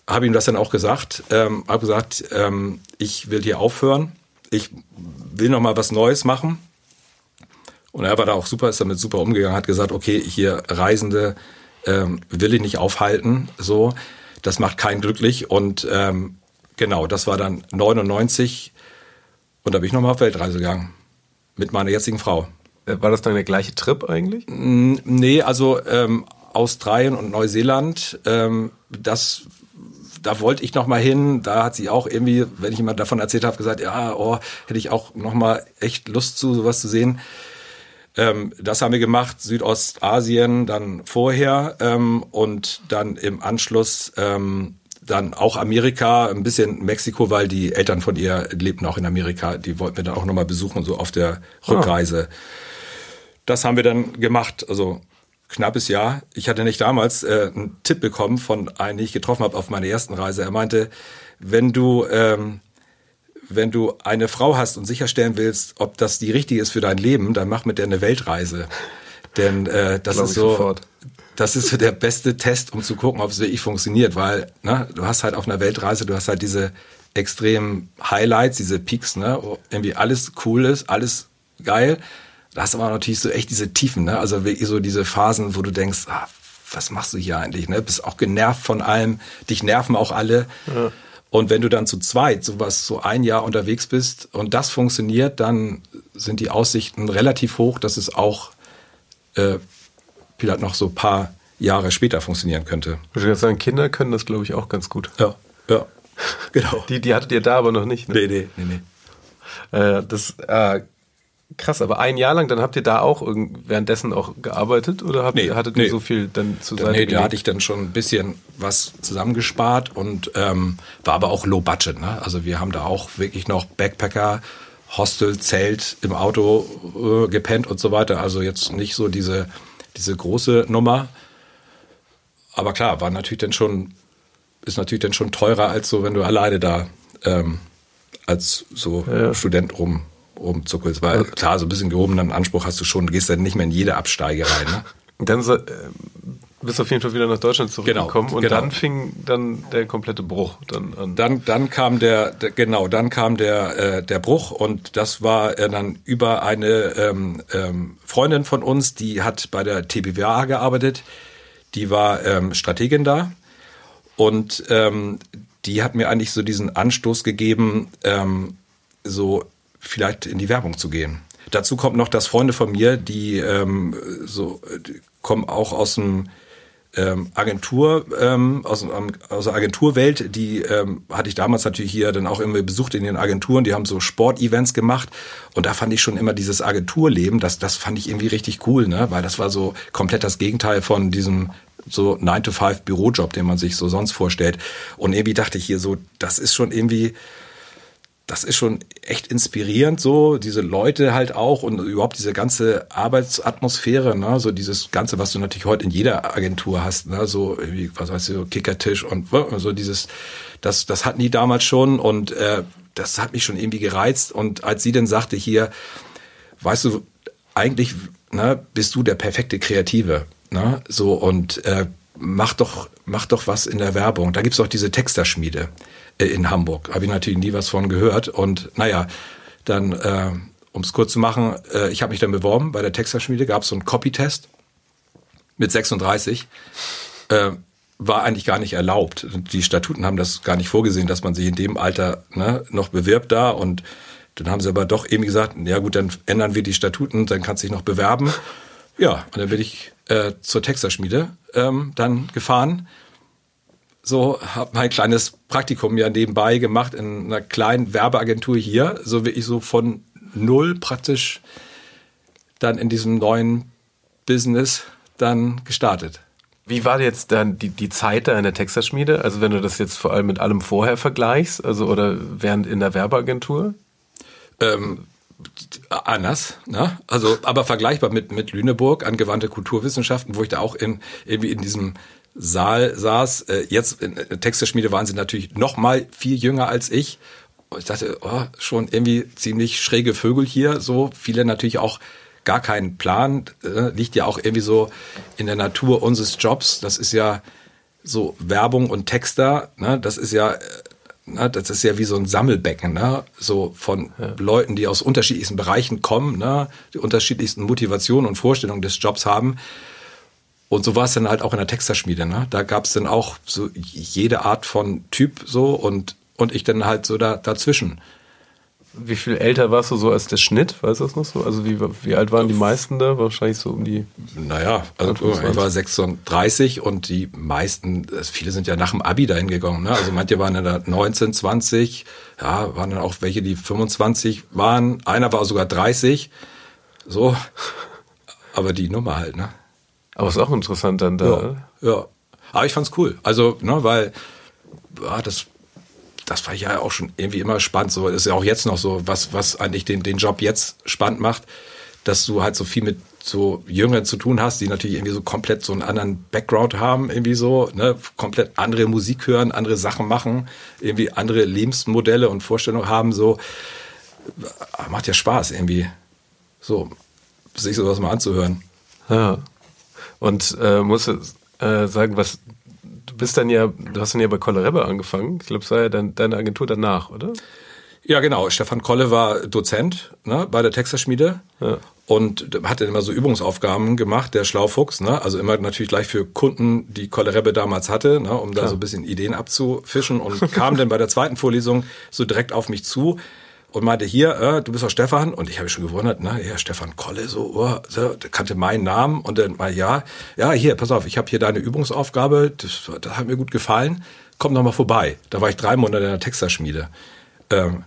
habe ihm das dann auch gesagt, ähm, habe gesagt, ähm, ich will hier aufhören, ich will noch mal was Neues machen. Und er war da auch super, ist damit super umgegangen, hat gesagt, okay, hier Reisende ähm, will ich nicht aufhalten, so, das macht keinen glücklich. Und ähm, genau, das war dann 99 und da bin ich nochmal auf Weltreise gegangen. Mit meiner jetzigen Frau. Äh, war das dann der gleiche Trip eigentlich? Nee, also ähm, Australien und Neuseeland, ähm, das da wollte ich noch mal hin. Da hat sie auch irgendwie, wenn ich jemand davon erzählt habe, gesagt, ja, oh, hätte ich auch noch mal echt Lust zu sowas zu sehen. Ähm, das haben wir gemacht, Südostasien dann vorher ähm, und dann im Anschluss ähm, dann auch Amerika, ein bisschen Mexiko, weil die Eltern von ihr lebten auch in Amerika. Die wollten wir dann auch nochmal besuchen, so auf der Rückreise. Ah. Das haben wir dann gemacht, also knappes Jahr. Ich hatte nicht damals äh, einen Tipp bekommen von einem, den ich getroffen habe auf meiner ersten Reise. Er meinte, wenn du ähm, wenn du eine Frau hast und sicherstellen willst, ob das die richtige ist für dein Leben, dann mach mit der eine Weltreise. Denn äh, das Glaube ist so, sofort das ist so der beste Test, um zu gucken, ob es wirklich funktioniert, weil ne, du hast halt auf einer Weltreise, du hast halt diese extremen Highlights, diese Peaks, ne, wo irgendwie alles cool ist, alles geil. Da hast du aber natürlich so echt diese Tiefen, ne, also wirklich so diese Phasen, wo du denkst, ah, was machst du hier eigentlich, ne, bist auch genervt von allem, dich nerven auch alle. Ja. Und wenn du dann zu zweit sowas so ein Jahr unterwegs bist und das funktioniert, dann sind die Aussichten relativ hoch, dass es auch äh, vielleicht noch so ein paar Jahre später funktionieren könnte. Ich würde sagen, Kinder können das, glaube ich, auch ganz gut. Ja, ja. Genau. Die, die hattet ihr da aber noch nicht, ne? Nee, nee, nee, nee. Äh, das, äh, krass, aber ein Jahr lang, dann habt ihr da auch währenddessen auch gearbeitet oder habt, nee, hattet nee. ihr so viel dann zu Seite Nee, da hatte ich dann schon ein bisschen was zusammengespart und ähm, war aber auch low budget. Ne? Also wir haben da auch wirklich noch Backpacker, Hostel, Zelt im Auto äh, gepennt und so weiter. Also jetzt nicht so diese diese große Nummer. Aber klar, war natürlich dann schon, ist natürlich dann schon teurer als so, wenn du alleine da ähm, als so ja. Student rum rumzuckelst. Weil also, klar, so ein bisschen gehobenen Anspruch hast du schon, du gehst dann nicht mehr in jede Absteige rein. Ne? Dann so, äh, bist auf jeden Fall wieder nach Deutschland zurückgekommen genau, und genau. dann fing dann der komplette Bruch dann an. Dann, dann kam der, der genau, dann kam der, äh, der Bruch und das war äh, dann über eine ähm, ähm, Freundin von uns, die hat bei der TBWA gearbeitet, die war ähm, Strategin da und ähm, die hat mir eigentlich so diesen Anstoß gegeben, ähm, so vielleicht in die Werbung zu gehen. Dazu kommt noch, dass Freunde von mir, die ähm, so die kommen auch aus dem ähm, Agentur, ähm, aus, aus der Agenturwelt, die ähm, hatte ich damals natürlich hier dann auch immer besucht in den Agenturen, die haben so Sportevents gemacht und da fand ich schon immer dieses Agenturleben, das, das fand ich irgendwie richtig cool, ne? weil das war so komplett das Gegenteil von diesem so 9-to-5 Bürojob, den man sich so sonst vorstellt. Und irgendwie dachte ich hier so, das ist schon irgendwie, das ist schon echt inspirierend so, diese Leute halt auch und überhaupt diese ganze Arbeitsatmosphäre, ne, so dieses Ganze, was du natürlich heute in jeder Agentur hast, ne, so irgendwie, was weißt du, Kickertisch und so dieses, das, das hatten die damals schon und äh, das hat mich schon irgendwie gereizt und als sie dann sagte hier, weißt du, eigentlich ne, bist du der perfekte Kreative, ne, so und äh, mach doch, mach doch was in der Werbung. Da gibt's auch diese Texterschmiede. Äh, in Hamburg. Habe ich natürlich nie was von gehört. Und naja, dann, äh, um es kurz zu machen, äh, ich habe mich dann beworben bei der Texterschmiede, gab es so einen Copy-Test mit 36. Äh, war eigentlich gar nicht erlaubt. Die Statuten haben das gar nicht vorgesehen, dass man sich in dem Alter ne, noch bewirbt da. Und dann haben sie aber doch eben gesagt, ja gut, dann ändern wir die Statuten, dann kannst du dich noch bewerben. Ja, und dann bin ich äh, zur Texterschmiede ähm, dann gefahren so habe mein kleines Praktikum ja nebenbei gemacht in einer kleinen Werbeagentur hier, so wie ich so von null praktisch dann in diesem neuen Business dann gestartet. Wie war jetzt dann die, die Zeit da in der Texterschmiede? Also wenn du das jetzt vor allem mit allem vorher vergleichst, also oder während in der Werbeagentur? Ähm, anders, ne? Also aber vergleichbar mit mit Lüneburg, angewandte Kulturwissenschaften, wo ich da auch in irgendwie in diesem Saal saß. Äh, jetzt in der Texterschmiede waren sie natürlich noch mal viel jünger als ich. Ich dachte, oh, schon irgendwie ziemlich schräge Vögel hier. So viele natürlich auch gar keinen Plan. Äh, liegt ja auch irgendwie so in der Natur unseres Jobs. Das ist ja so Werbung und Texter. Ne? Das ist ja Ne, das ist ja wie so ein Sammelbecken, ne? so von ja. Leuten, die aus unterschiedlichsten Bereichen kommen, ne? die unterschiedlichsten Motivationen und Vorstellungen des Jobs haben. Und so war es dann halt auch in der Texterschmiede. Ne? Da gab es dann auch so jede Art von Typ so und, und ich dann halt so da, dazwischen. Wie viel älter warst du so als der Schnitt? Weißt du das noch so? Also wie, wie alt waren die meisten da? Wahrscheinlich so um die. Naja, also ich war 36 und die meisten, viele sind ja nach dem Abi dahin gegangen. Ne? Also manche waren dann da 19, 20, ja, waren dann auch welche, die 25 waren. Einer war sogar 30. So. Aber die Nummer halt, ne? Aber ist auch interessant dann da. Ja, ja. Aber ich fand's cool. Also, ne, weil ja, das, das war ja auch schon irgendwie immer spannend. So ist ja auch jetzt noch so, was, was eigentlich den, den Job jetzt spannend macht, dass du halt so viel mit so Jüngeren zu tun hast, die natürlich irgendwie so komplett so einen anderen Background haben, irgendwie so, ne, komplett andere Musik hören, andere Sachen machen, irgendwie andere Lebensmodelle und Vorstellungen haben, so macht ja Spaß irgendwie, so sich sowas mal anzuhören. Ja. Und äh, muss äh, sagen, was du bist dann ja, du hast dann ja bei Kolle Rebbe angefangen. Ich glaube, es war ja dann deine Agentur danach, oder? Ja, genau. Stefan Kolle war Dozent ne, bei der Texterschmiede ja. und hat dann immer so Übungsaufgaben gemacht, der Schlaufuchs. Ne? Also immer natürlich gleich für Kunden, die Kolle Rebbe damals hatte, ne, um da Klar. so ein bisschen Ideen abzufischen und kam dann bei der zweiten Vorlesung so direkt auf mich zu und meinte hier, äh, du bist doch Stefan und ich habe schon gewundert, ne, ja Stefan Kolle so, oh, so, der kannte meinen Namen und dann mal ja, ja hier, pass auf, ich habe hier deine Übungsaufgabe, das, das hat mir gut gefallen, komm noch mal vorbei. Da war ich drei Monate in der Texterschmiede. Ähm,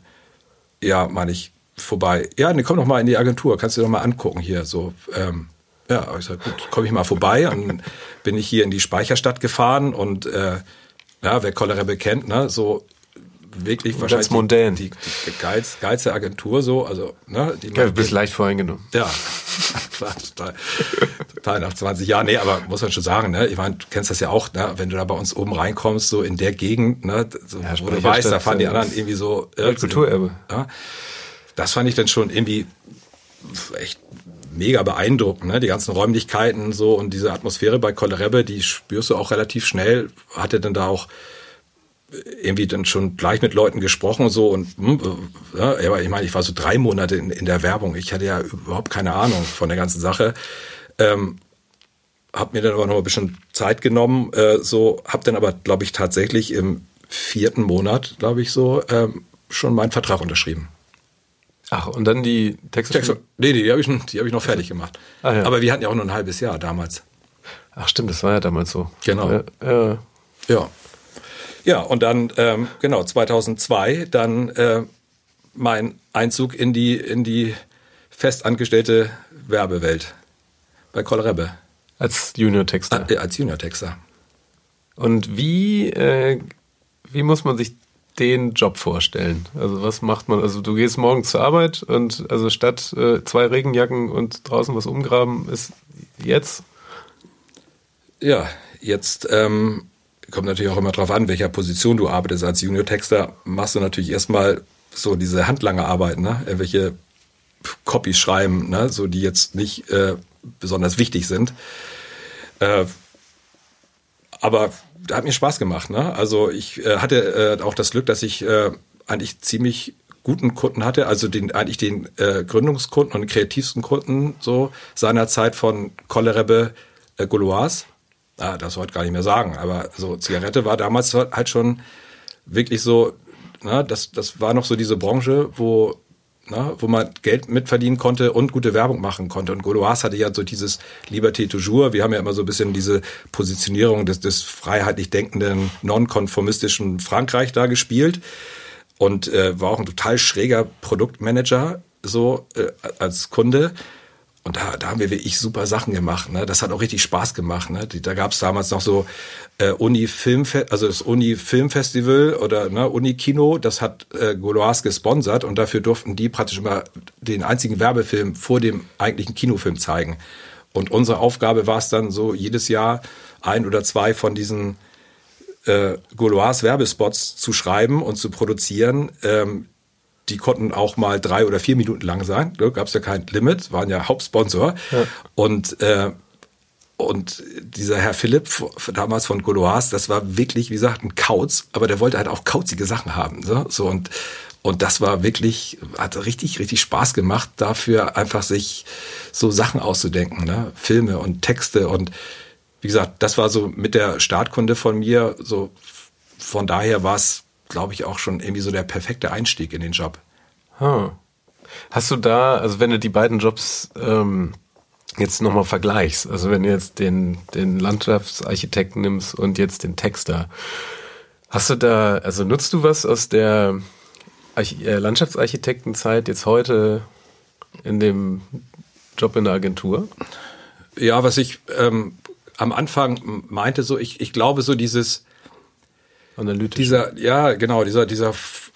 ja, meine ich vorbei. Ja, ne, komm noch mal in die Agentur, kannst du dir doch mal angucken hier so. Ähm, ja, ich sag, gut, komme ich mal vorbei und bin ich hier in die Speicherstadt gefahren und äh, ja, wer Cholera bekennt, ne, so wirklich wahrscheinlich mondän. Die, die, geiz, geilste Agentur so, also ne, die ja, du bist leicht voreingenommen. Ja, total, total nach 20 Jahren. Nee, aber muss man schon sagen, ne, ich meine, du kennst das ja auch, ne, wenn du da bei uns oben reinkommst, so in der Gegend, ne, so, ja, wo du weißt, da fahren die anderen irgendwie so Kulturerbe. Ja, das fand ich dann schon irgendwie echt mega beeindruckend, ne? Die ganzen Räumlichkeiten so und diese Atmosphäre bei Kollerebbe, die spürst du auch relativ schnell. Hatte dann da auch irgendwie dann schon gleich mit Leuten gesprochen so und hm, ja, aber ich meine, ich war so drei Monate in, in der Werbung. Ich hatte ja überhaupt keine Ahnung von der ganzen Sache. Ähm, hab mir dann aber noch ein bisschen Zeit genommen, äh, so hab dann aber, glaube ich, tatsächlich im vierten Monat, glaube ich, so ähm, schon meinen Vertrag unterschrieben. Ach, und dann die Texte? Texte nee, nee, die habe ich, die hab ich noch fertig gemacht. Ah, ja. Aber wir hatten ja auch nur ein halbes Jahr damals. Ach stimmt, das war ja damals so. Genau. Ja. Ja, ja. Ja und dann, ähm, genau, 2002, dann äh, mein Einzug in die, in die festangestellte Werbewelt bei Kolrebbe. Als Junior-Texter? Äh, als Junior-Texter. Und wie, äh, wie muss man sich den Job vorstellen? Also was macht man? Also du gehst morgens zur Arbeit und also statt äh, zwei Regenjacken und draußen was umgraben ist jetzt? Ja, jetzt ähm, kommt natürlich auch immer darauf an, welcher Position du arbeitest. Als Junior-Texter machst du natürlich erstmal so diese handlange Arbeit, ne? Welche Copies schreiben, ne? So die jetzt nicht äh, besonders wichtig sind. Äh, aber hat mir Spaß gemacht. Ne? Also ich äh, hatte äh, auch das Glück, dass ich äh, eigentlich ziemlich guten Kunden hatte, also den eigentlich den äh, Gründungskunden und kreativsten Kunden so seiner Zeit von Kollerebbe äh, Gauloise. Ah, das heute gar nicht mehr sagen, aber so Zigarette war damals halt schon wirklich so, ne, das, das war noch so diese Branche, wo ne, wo man Geld mitverdienen konnte und gute Werbung machen konnte. Und Gaulois hatte ja so dieses Liberté toujours. Wir haben ja immer so ein bisschen diese Positionierung des, des freiheitlich denkenden, nonkonformistischen Frankreich da gespielt und äh, war auch ein total schräger Produktmanager so äh, als Kunde. Und da, da haben wir wirklich super Sachen gemacht. Ne? Das hat auch richtig Spaß gemacht. Ne? Da gab es damals noch so äh, Uni Film, also das Uni Filmfestival oder ne, Uni Kino. Das hat äh, Gaulois gesponsert und dafür durften die praktisch immer den einzigen Werbefilm vor dem eigentlichen Kinofilm zeigen. Und unsere Aufgabe war es dann so jedes Jahr ein oder zwei von diesen äh, Gaulois Werbespots zu schreiben und zu produzieren. Ähm, die konnten auch mal drei oder vier Minuten lang sein. Da gab es ja kein Limit, waren ja Hauptsponsor. Ja. Und äh, und dieser Herr Philipp, damals von Gaulois, das war wirklich, wie gesagt, ein Kauz, aber der wollte halt auch kauzige Sachen haben. So, so und, und das war wirklich, hat richtig, richtig Spaß gemacht, dafür einfach sich so Sachen auszudenken, ne? Filme und Texte und wie gesagt, das war so mit der Startkunde von mir, so von daher war es glaube ich, auch schon irgendwie so der perfekte Einstieg in den Job. Hm. Hast du da, also wenn du die beiden Jobs ähm, jetzt nochmal vergleichst, also wenn du jetzt den, den Landschaftsarchitekten nimmst und jetzt den Texter, hast du da, also nutzt du was aus der Arch äh, Landschaftsarchitektenzeit jetzt heute in dem Job in der Agentur? Ja, was ich ähm, am Anfang meinte, so ich, ich glaube so dieses Analytisch. Dieser, ja, genau, dieser, dieser,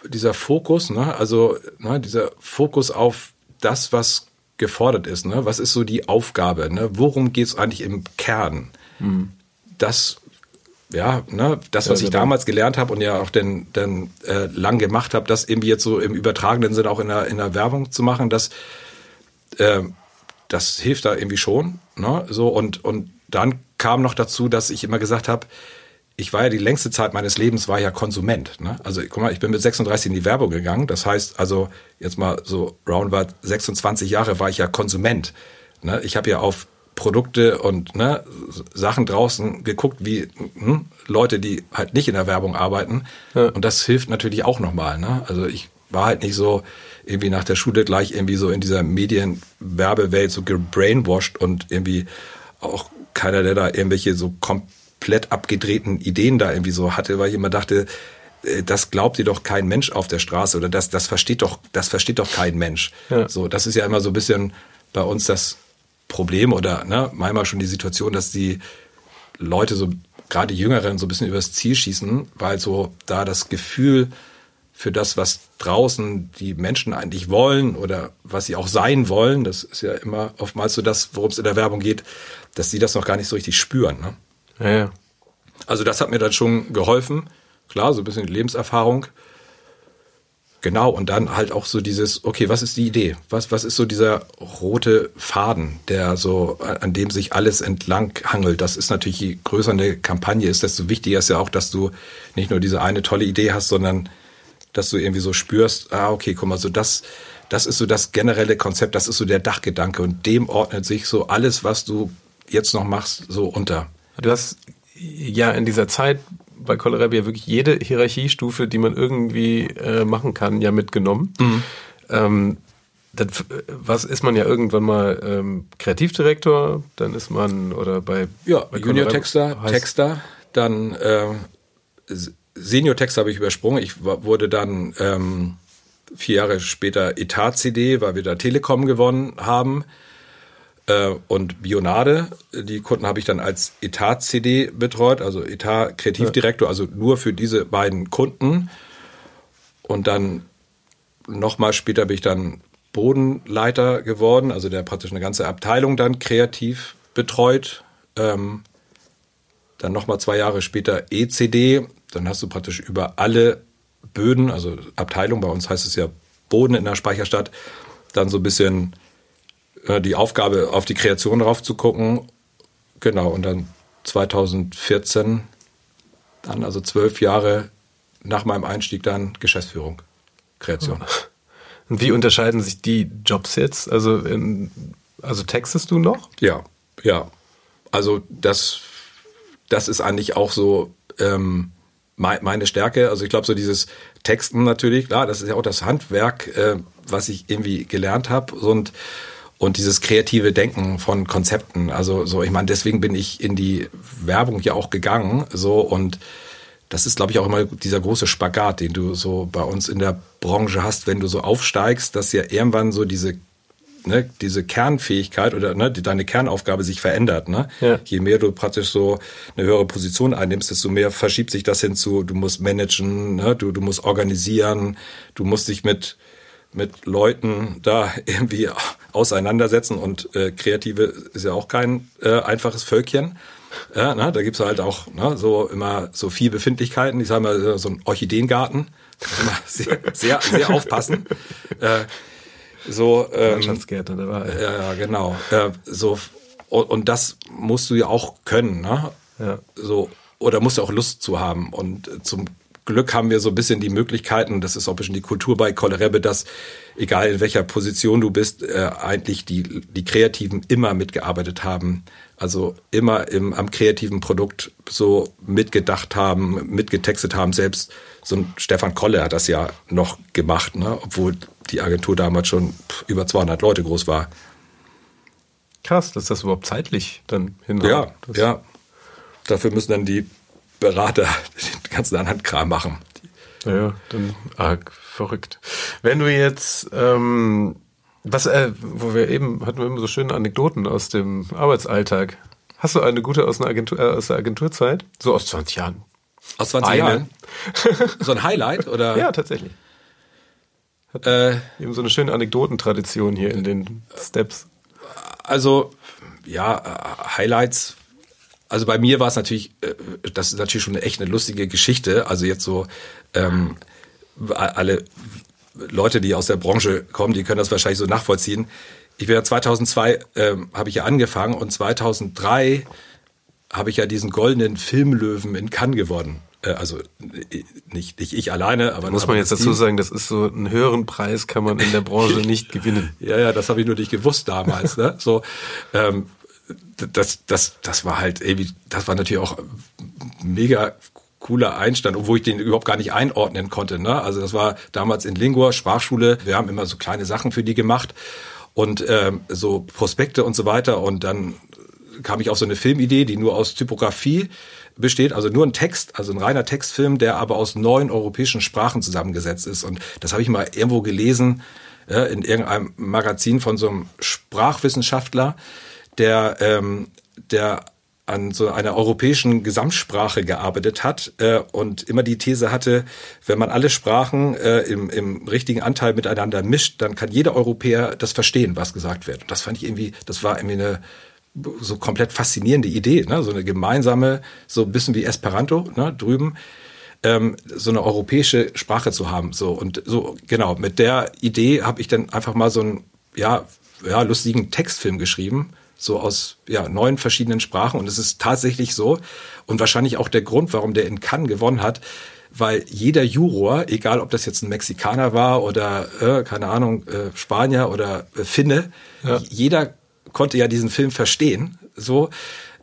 dieser Fokus, ne, also, ne, dieser Fokus auf das, was gefordert ist, ne, was ist so die Aufgabe, ne, worum geht's eigentlich im Kern? Mhm. Das, ja, ne, das, was ja, ich genau. damals gelernt habe und ja auch dann, dann äh, lang gemacht habe, das irgendwie jetzt so im übertragenen Sinn auch in der, in der Werbung zu machen, das, äh, das hilft da irgendwie schon, ne, so und, und dann kam noch dazu, dass ich immer gesagt habe, ich war ja die längste Zeit meines Lebens war ja Konsument. Ne? Also guck mal, ich bin mit 36 in die Werbung gegangen. Das heißt, also jetzt mal so roundabout 26 Jahre war ich ja Konsument. Ne? Ich habe ja auf Produkte und ne, Sachen draußen geguckt, wie hm, Leute, die halt nicht in der Werbung arbeiten. Ja. Und das hilft natürlich auch nochmal. Ne? Also ich war halt nicht so irgendwie nach der Schule gleich irgendwie so in dieser Medienwerbewelt so gebrainwashed und irgendwie auch keiner, der da irgendwelche so komplett komplett abgedrehten Ideen da irgendwie so hatte, weil ich immer dachte, äh, das glaubt dir doch kein Mensch auf der Straße oder das, das versteht doch, das versteht doch kein Mensch. Ja. So, das ist ja immer so ein bisschen bei uns das Problem oder ne, manchmal schon die Situation, dass die Leute so, gerade Jüngeren, so ein bisschen übers Ziel schießen, weil so da das Gefühl für das, was draußen die Menschen eigentlich wollen oder was sie auch sein wollen, das ist ja immer oftmals so das, worum es in der Werbung geht, dass sie das noch gar nicht so richtig spüren. Ne? Ja, ja. Also das hat mir dann schon geholfen. Klar, so ein bisschen Lebenserfahrung. Genau, und dann halt auch so dieses, okay, was ist die Idee? Was, was ist so dieser rote Faden, der so, an dem sich alles entlang hangelt? Das ist natürlich, je größer eine Kampagne ist, desto wichtiger ist ja auch, dass du nicht nur diese eine tolle Idee hast, sondern dass du irgendwie so spürst, ah, okay, guck mal, so das, das ist so das generelle Konzept, das ist so der Dachgedanke und dem ordnet sich so alles, was du jetzt noch machst, so unter. Du hast ja in dieser Zeit bei Kohlrabi ja wirklich jede Hierarchiestufe, die man irgendwie äh, machen kann, ja mitgenommen. Mhm. Ähm, dann was ist man ja irgendwann mal ähm, Kreativdirektor, dann ist man oder bei ja bei Junior Texter, Texter, dann äh, Senior Texter habe ich übersprungen. Ich wurde dann ähm, vier Jahre später Etat CD, weil wir da Telekom gewonnen haben äh, und Bionade. Die Kunden habe ich dann als Etat-CD betreut, also Etat-Kreativdirektor, also nur für diese beiden Kunden. Und dann nochmal später bin ich dann Bodenleiter geworden, also der praktisch eine ganze Abteilung dann kreativ betreut. Ähm, dann nochmal zwei Jahre später ECD, dann hast du praktisch über alle Böden, also Abteilung, bei uns heißt es ja Boden in der Speicherstadt, dann so ein bisschen äh, die Aufgabe, auf die Kreation drauf zu gucken. Genau, und dann 2014, dann also zwölf Jahre nach meinem Einstieg dann Geschäftsführung, Kreation. Und wie unterscheiden sich die Jobs jetzt? Also, in, also textest du noch? Ja, ja. Also das, das ist eigentlich auch so ähm, meine Stärke. Also ich glaube, so dieses Texten natürlich, klar, das ist ja auch das Handwerk, äh, was ich irgendwie gelernt habe. Und und dieses kreative Denken von Konzepten. Also so, ich meine, deswegen bin ich in die Werbung ja auch gegangen, so und das ist, glaube ich, auch immer dieser große Spagat, den du so bei uns in der Branche hast, wenn du so aufsteigst, dass ja irgendwann so diese ne, diese Kernfähigkeit oder ne, die, deine Kernaufgabe sich verändert. Ne? Ja. Je mehr du praktisch so eine höhere Position einnimmst, desto mehr verschiebt sich das hinzu, du musst managen, ne, du, du musst organisieren, du musst dich mit mit Leuten da irgendwie auseinandersetzen und äh, Kreative ist ja auch kein äh, einfaches Völkchen. Ja, ne, da gibt's halt auch ne, so immer so viel Befindlichkeiten. Ich sage mal, so ein Orchideengarten. Immer sehr, sehr, sehr aufpassen. Äh, so, ähm, Landschaftsgärtner, da war ja. Ja, genau. Äh, so, und, und das musst du ja auch können, ne? Ja. So, oder musst du auch Lust zu haben. Und zum Glück haben wir so ein bisschen die Möglichkeiten, das ist auch ein bisschen die Kultur bei Kollerebbe, dass egal in welcher Position du bist, äh, eigentlich die, die Kreativen immer mitgearbeitet haben. Also immer im, am kreativen Produkt so mitgedacht haben, mitgetextet haben. Selbst so ein Stefan Kolle hat das ja noch gemacht, ne? obwohl die Agentur damals schon über 200 Leute groß war. Krass, dass das überhaupt zeitlich dann hinhaut. Ja, ja. Dafür müssen dann die Berater den ganzen anderen Kram machen. Ja, dann arg verrückt. Wenn du jetzt, ähm, was, äh, wo wir eben hatten wir immer so schöne Anekdoten aus dem Arbeitsalltag. Hast du eine gute aus, einer Agentur, äh, aus der Agenturzeit? So aus 20 Jahren. Aus 20 eine. Jahren? so ein Highlight oder? Ja, tatsächlich. Hat äh, eben so eine schöne Anekdotentradition hier in den Steps. Also, ja, Highlights also bei mir war es natürlich, äh, das ist natürlich schon eine echt eine lustige Geschichte. Also jetzt so ähm, alle Leute, die aus der Branche kommen, die können das wahrscheinlich so nachvollziehen. Ich bin ja 2002 ähm, habe ich ja angefangen und 2003 habe ich ja diesen goldenen Filmlöwen in Cannes gewonnen. Äh, also nicht, nicht ich alleine, aber muss man jetzt dazu sagen, das ist so einen höheren Preis kann man in der Branche nicht gewinnen. ja, ja, das habe ich nur nicht gewusst damals. ne? So ähm, das, das, das war halt irgendwie, das war natürlich auch mega cooler Einstand, obwohl ich den überhaupt gar nicht einordnen konnte. Ne? Also das war damals in Lingua, Sprachschule. Wir haben immer so kleine Sachen für die gemacht und ähm, so Prospekte und so weiter. Und dann kam ich auf so eine Filmidee, die nur aus Typografie besteht, also nur ein Text, also ein reiner Textfilm, der aber aus neun europäischen Sprachen zusammengesetzt ist. Und das habe ich mal irgendwo gelesen äh, in irgendeinem Magazin von so einem Sprachwissenschaftler der, ähm, der an so einer europäischen Gesamtsprache gearbeitet hat äh, und immer die These hatte, wenn man alle Sprachen äh, im, im richtigen Anteil miteinander mischt, dann kann jeder Europäer das verstehen, was gesagt wird. Und das fand ich irgendwie, das war irgendwie eine so komplett faszinierende Idee, ne? so eine gemeinsame, so ein bisschen wie Esperanto ne? drüben. ähm, so eine europäische Sprache zu haben. So und so genau mit der Idee habe ich dann einfach mal so einen ja ja lustigen Textfilm geschrieben so aus ja, neun verschiedenen Sprachen. Und es ist tatsächlich so und wahrscheinlich auch der Grund, warum der in Cannes gewonnen hat, weil jeder Juror, egal ob das jetzt ein Mexikaner war oder äh, keine Ahnung äh, Spanier oder äh, Finne, ja. jeder konnte ja diesen Film verstehen, so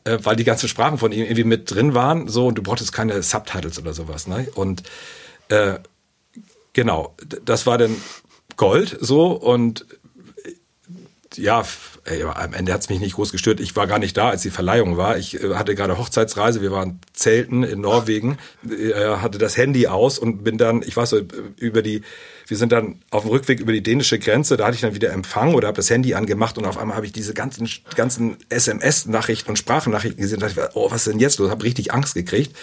äh, weil die ganzen Sprachen von ihm irgendwie mit drin waren, so und du brauchtest keine Subtitles oder sowas, ne? Und äh, genau, das war dann Gold, so und ja, ey, am Ende hat's mich nicht groß gestört. Ich war gar nicht da, als die Verleihung war. Ich äh, hatte gerade Hochzeitsreise, wir waren Zelten in Norwegen, äh, hatte das Handy aus und bin dann, ich weiß so, über die, wir sind dann auf dem Rückweg über die dänische Grenze, da hatte ich dann wieder Empfang oder habe das Handy angemacht und auf einmal habe ich diese ganzen, ganzen SMS-Nachrichten und Sprachnachrichten gesehen. Da dachte ich, oh, was ist denn jetzt los? Habe richtig Angst gekriegt.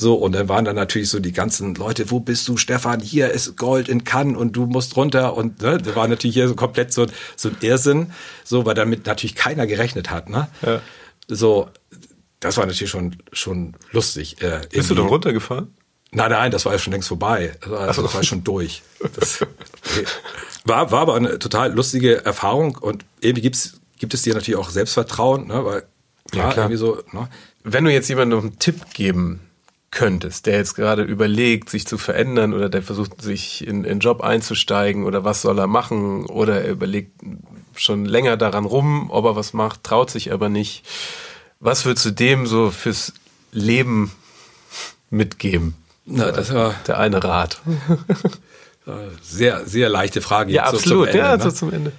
So, und dann waren dann natürlich so die ganzen Leute, wo bist du, Stefan? Hier ist Gold in Cannes und du musst runter. Und ne, da war natürlich hier so komplett so, so ein Irrsinn, so, weil damit natürlich keiner gerechnet hat. Ne? Ja. So, das war natürlich schon, schon lustig. Äh, bist du dann runtergefahren? Nein, nein, das war ja schon längst vorbei. Das war, also, das war schon durch. Das, war, war aber eine total lustige Erfahrung und irgendwie gibt's, gibt es dir natürlich auch Selbstvertrauen, ne? weil klar, ja, klar. irgendwie so. Ne? Wenn du jetzt jemandem einen Tipp geben könntest, der jetzt gerade überlegt, sich zu verändern oder der versucht, sich in einen Job einzusteigen oder was soll er machen oder er überlegt schon länger daran rum, ob er was macht, traut sich aber nicht. Was würdest du dem so fürs Leben mitgeben? Na, das war der eine Rat. sehr, sehr leichte Frage. Ja, absolut. Ende, ja, ne? so zum Ende.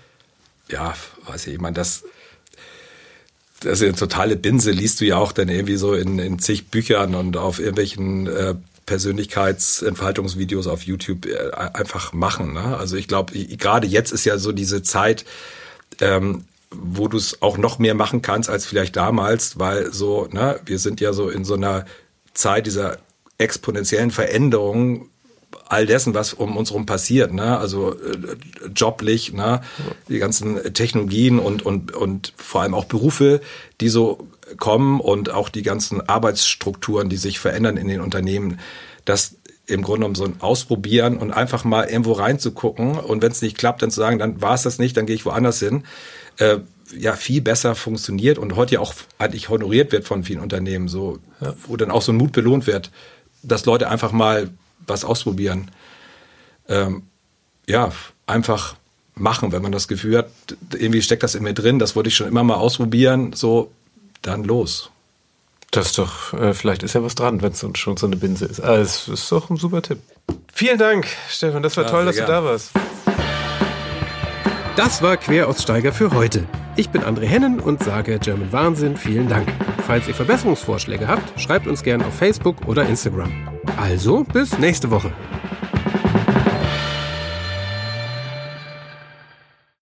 Ja, weiß ich, ich meine, das, das ist eine totale Binse, liest du ja auch dann irgendwie so in, in zig Büchern und auf irgendwelchen äh, Persönlichkeitsentfaltungsvideos auf YouTube äh, einfach machen. Ne? Also ich glaube, gerade jetzt ist ja so diese Zeit, ähm, wo du es auch noch mehr machen kannst als vielleicht damals, weil so, ne, wir sind ja so in so einer Zeit dieser exponentiellen Veränderungen all dessen, was um uns herum passiert, ne? also äh, joblich, ne? die ganzen Technologien und, und, und vor allem auch Berufe, die so kommen und auch die ganzen Arbeitsstrukturen, die sich verändern in den Unternehmen, das im Grunde genommen so ein Ausprobieren und einfach mal irgendwo reinzugucken und wenn es nicht klappt, dann zu sagen, dann war es das nicht, dann gehe ich woanders hin, äh, ja viel besser funktioniert und heute ja auch eigentlich honoriert wird von vielen Unternehmen, so ja. wo dann auch so ein Mut belohnt wird, dass Leute einfach mal was ausprobieren. Ähm, ja, einfach machen, wenn man das Gefühl hat, irgendwie steckt das in mir drin, das wollte ich schon immer mal ausprobieren, so, dann los. Das ist doch, äh, vielleicht ist ja was dran, wenn es schon so eine Binse ist. Ah, es ist doch ein super Tipp. Vielen Dank, Stefan, das war ja, toll, dass gern. du da warst. Das war Queraussteiger für heute. Ich bin André Hennen und sage German Wahnsinn vielen Dank. Falls ihr Verbesserungsvorschläge habt, schreibt uns gerne auf Facebook oder Instagram. Also bis nächste Woche.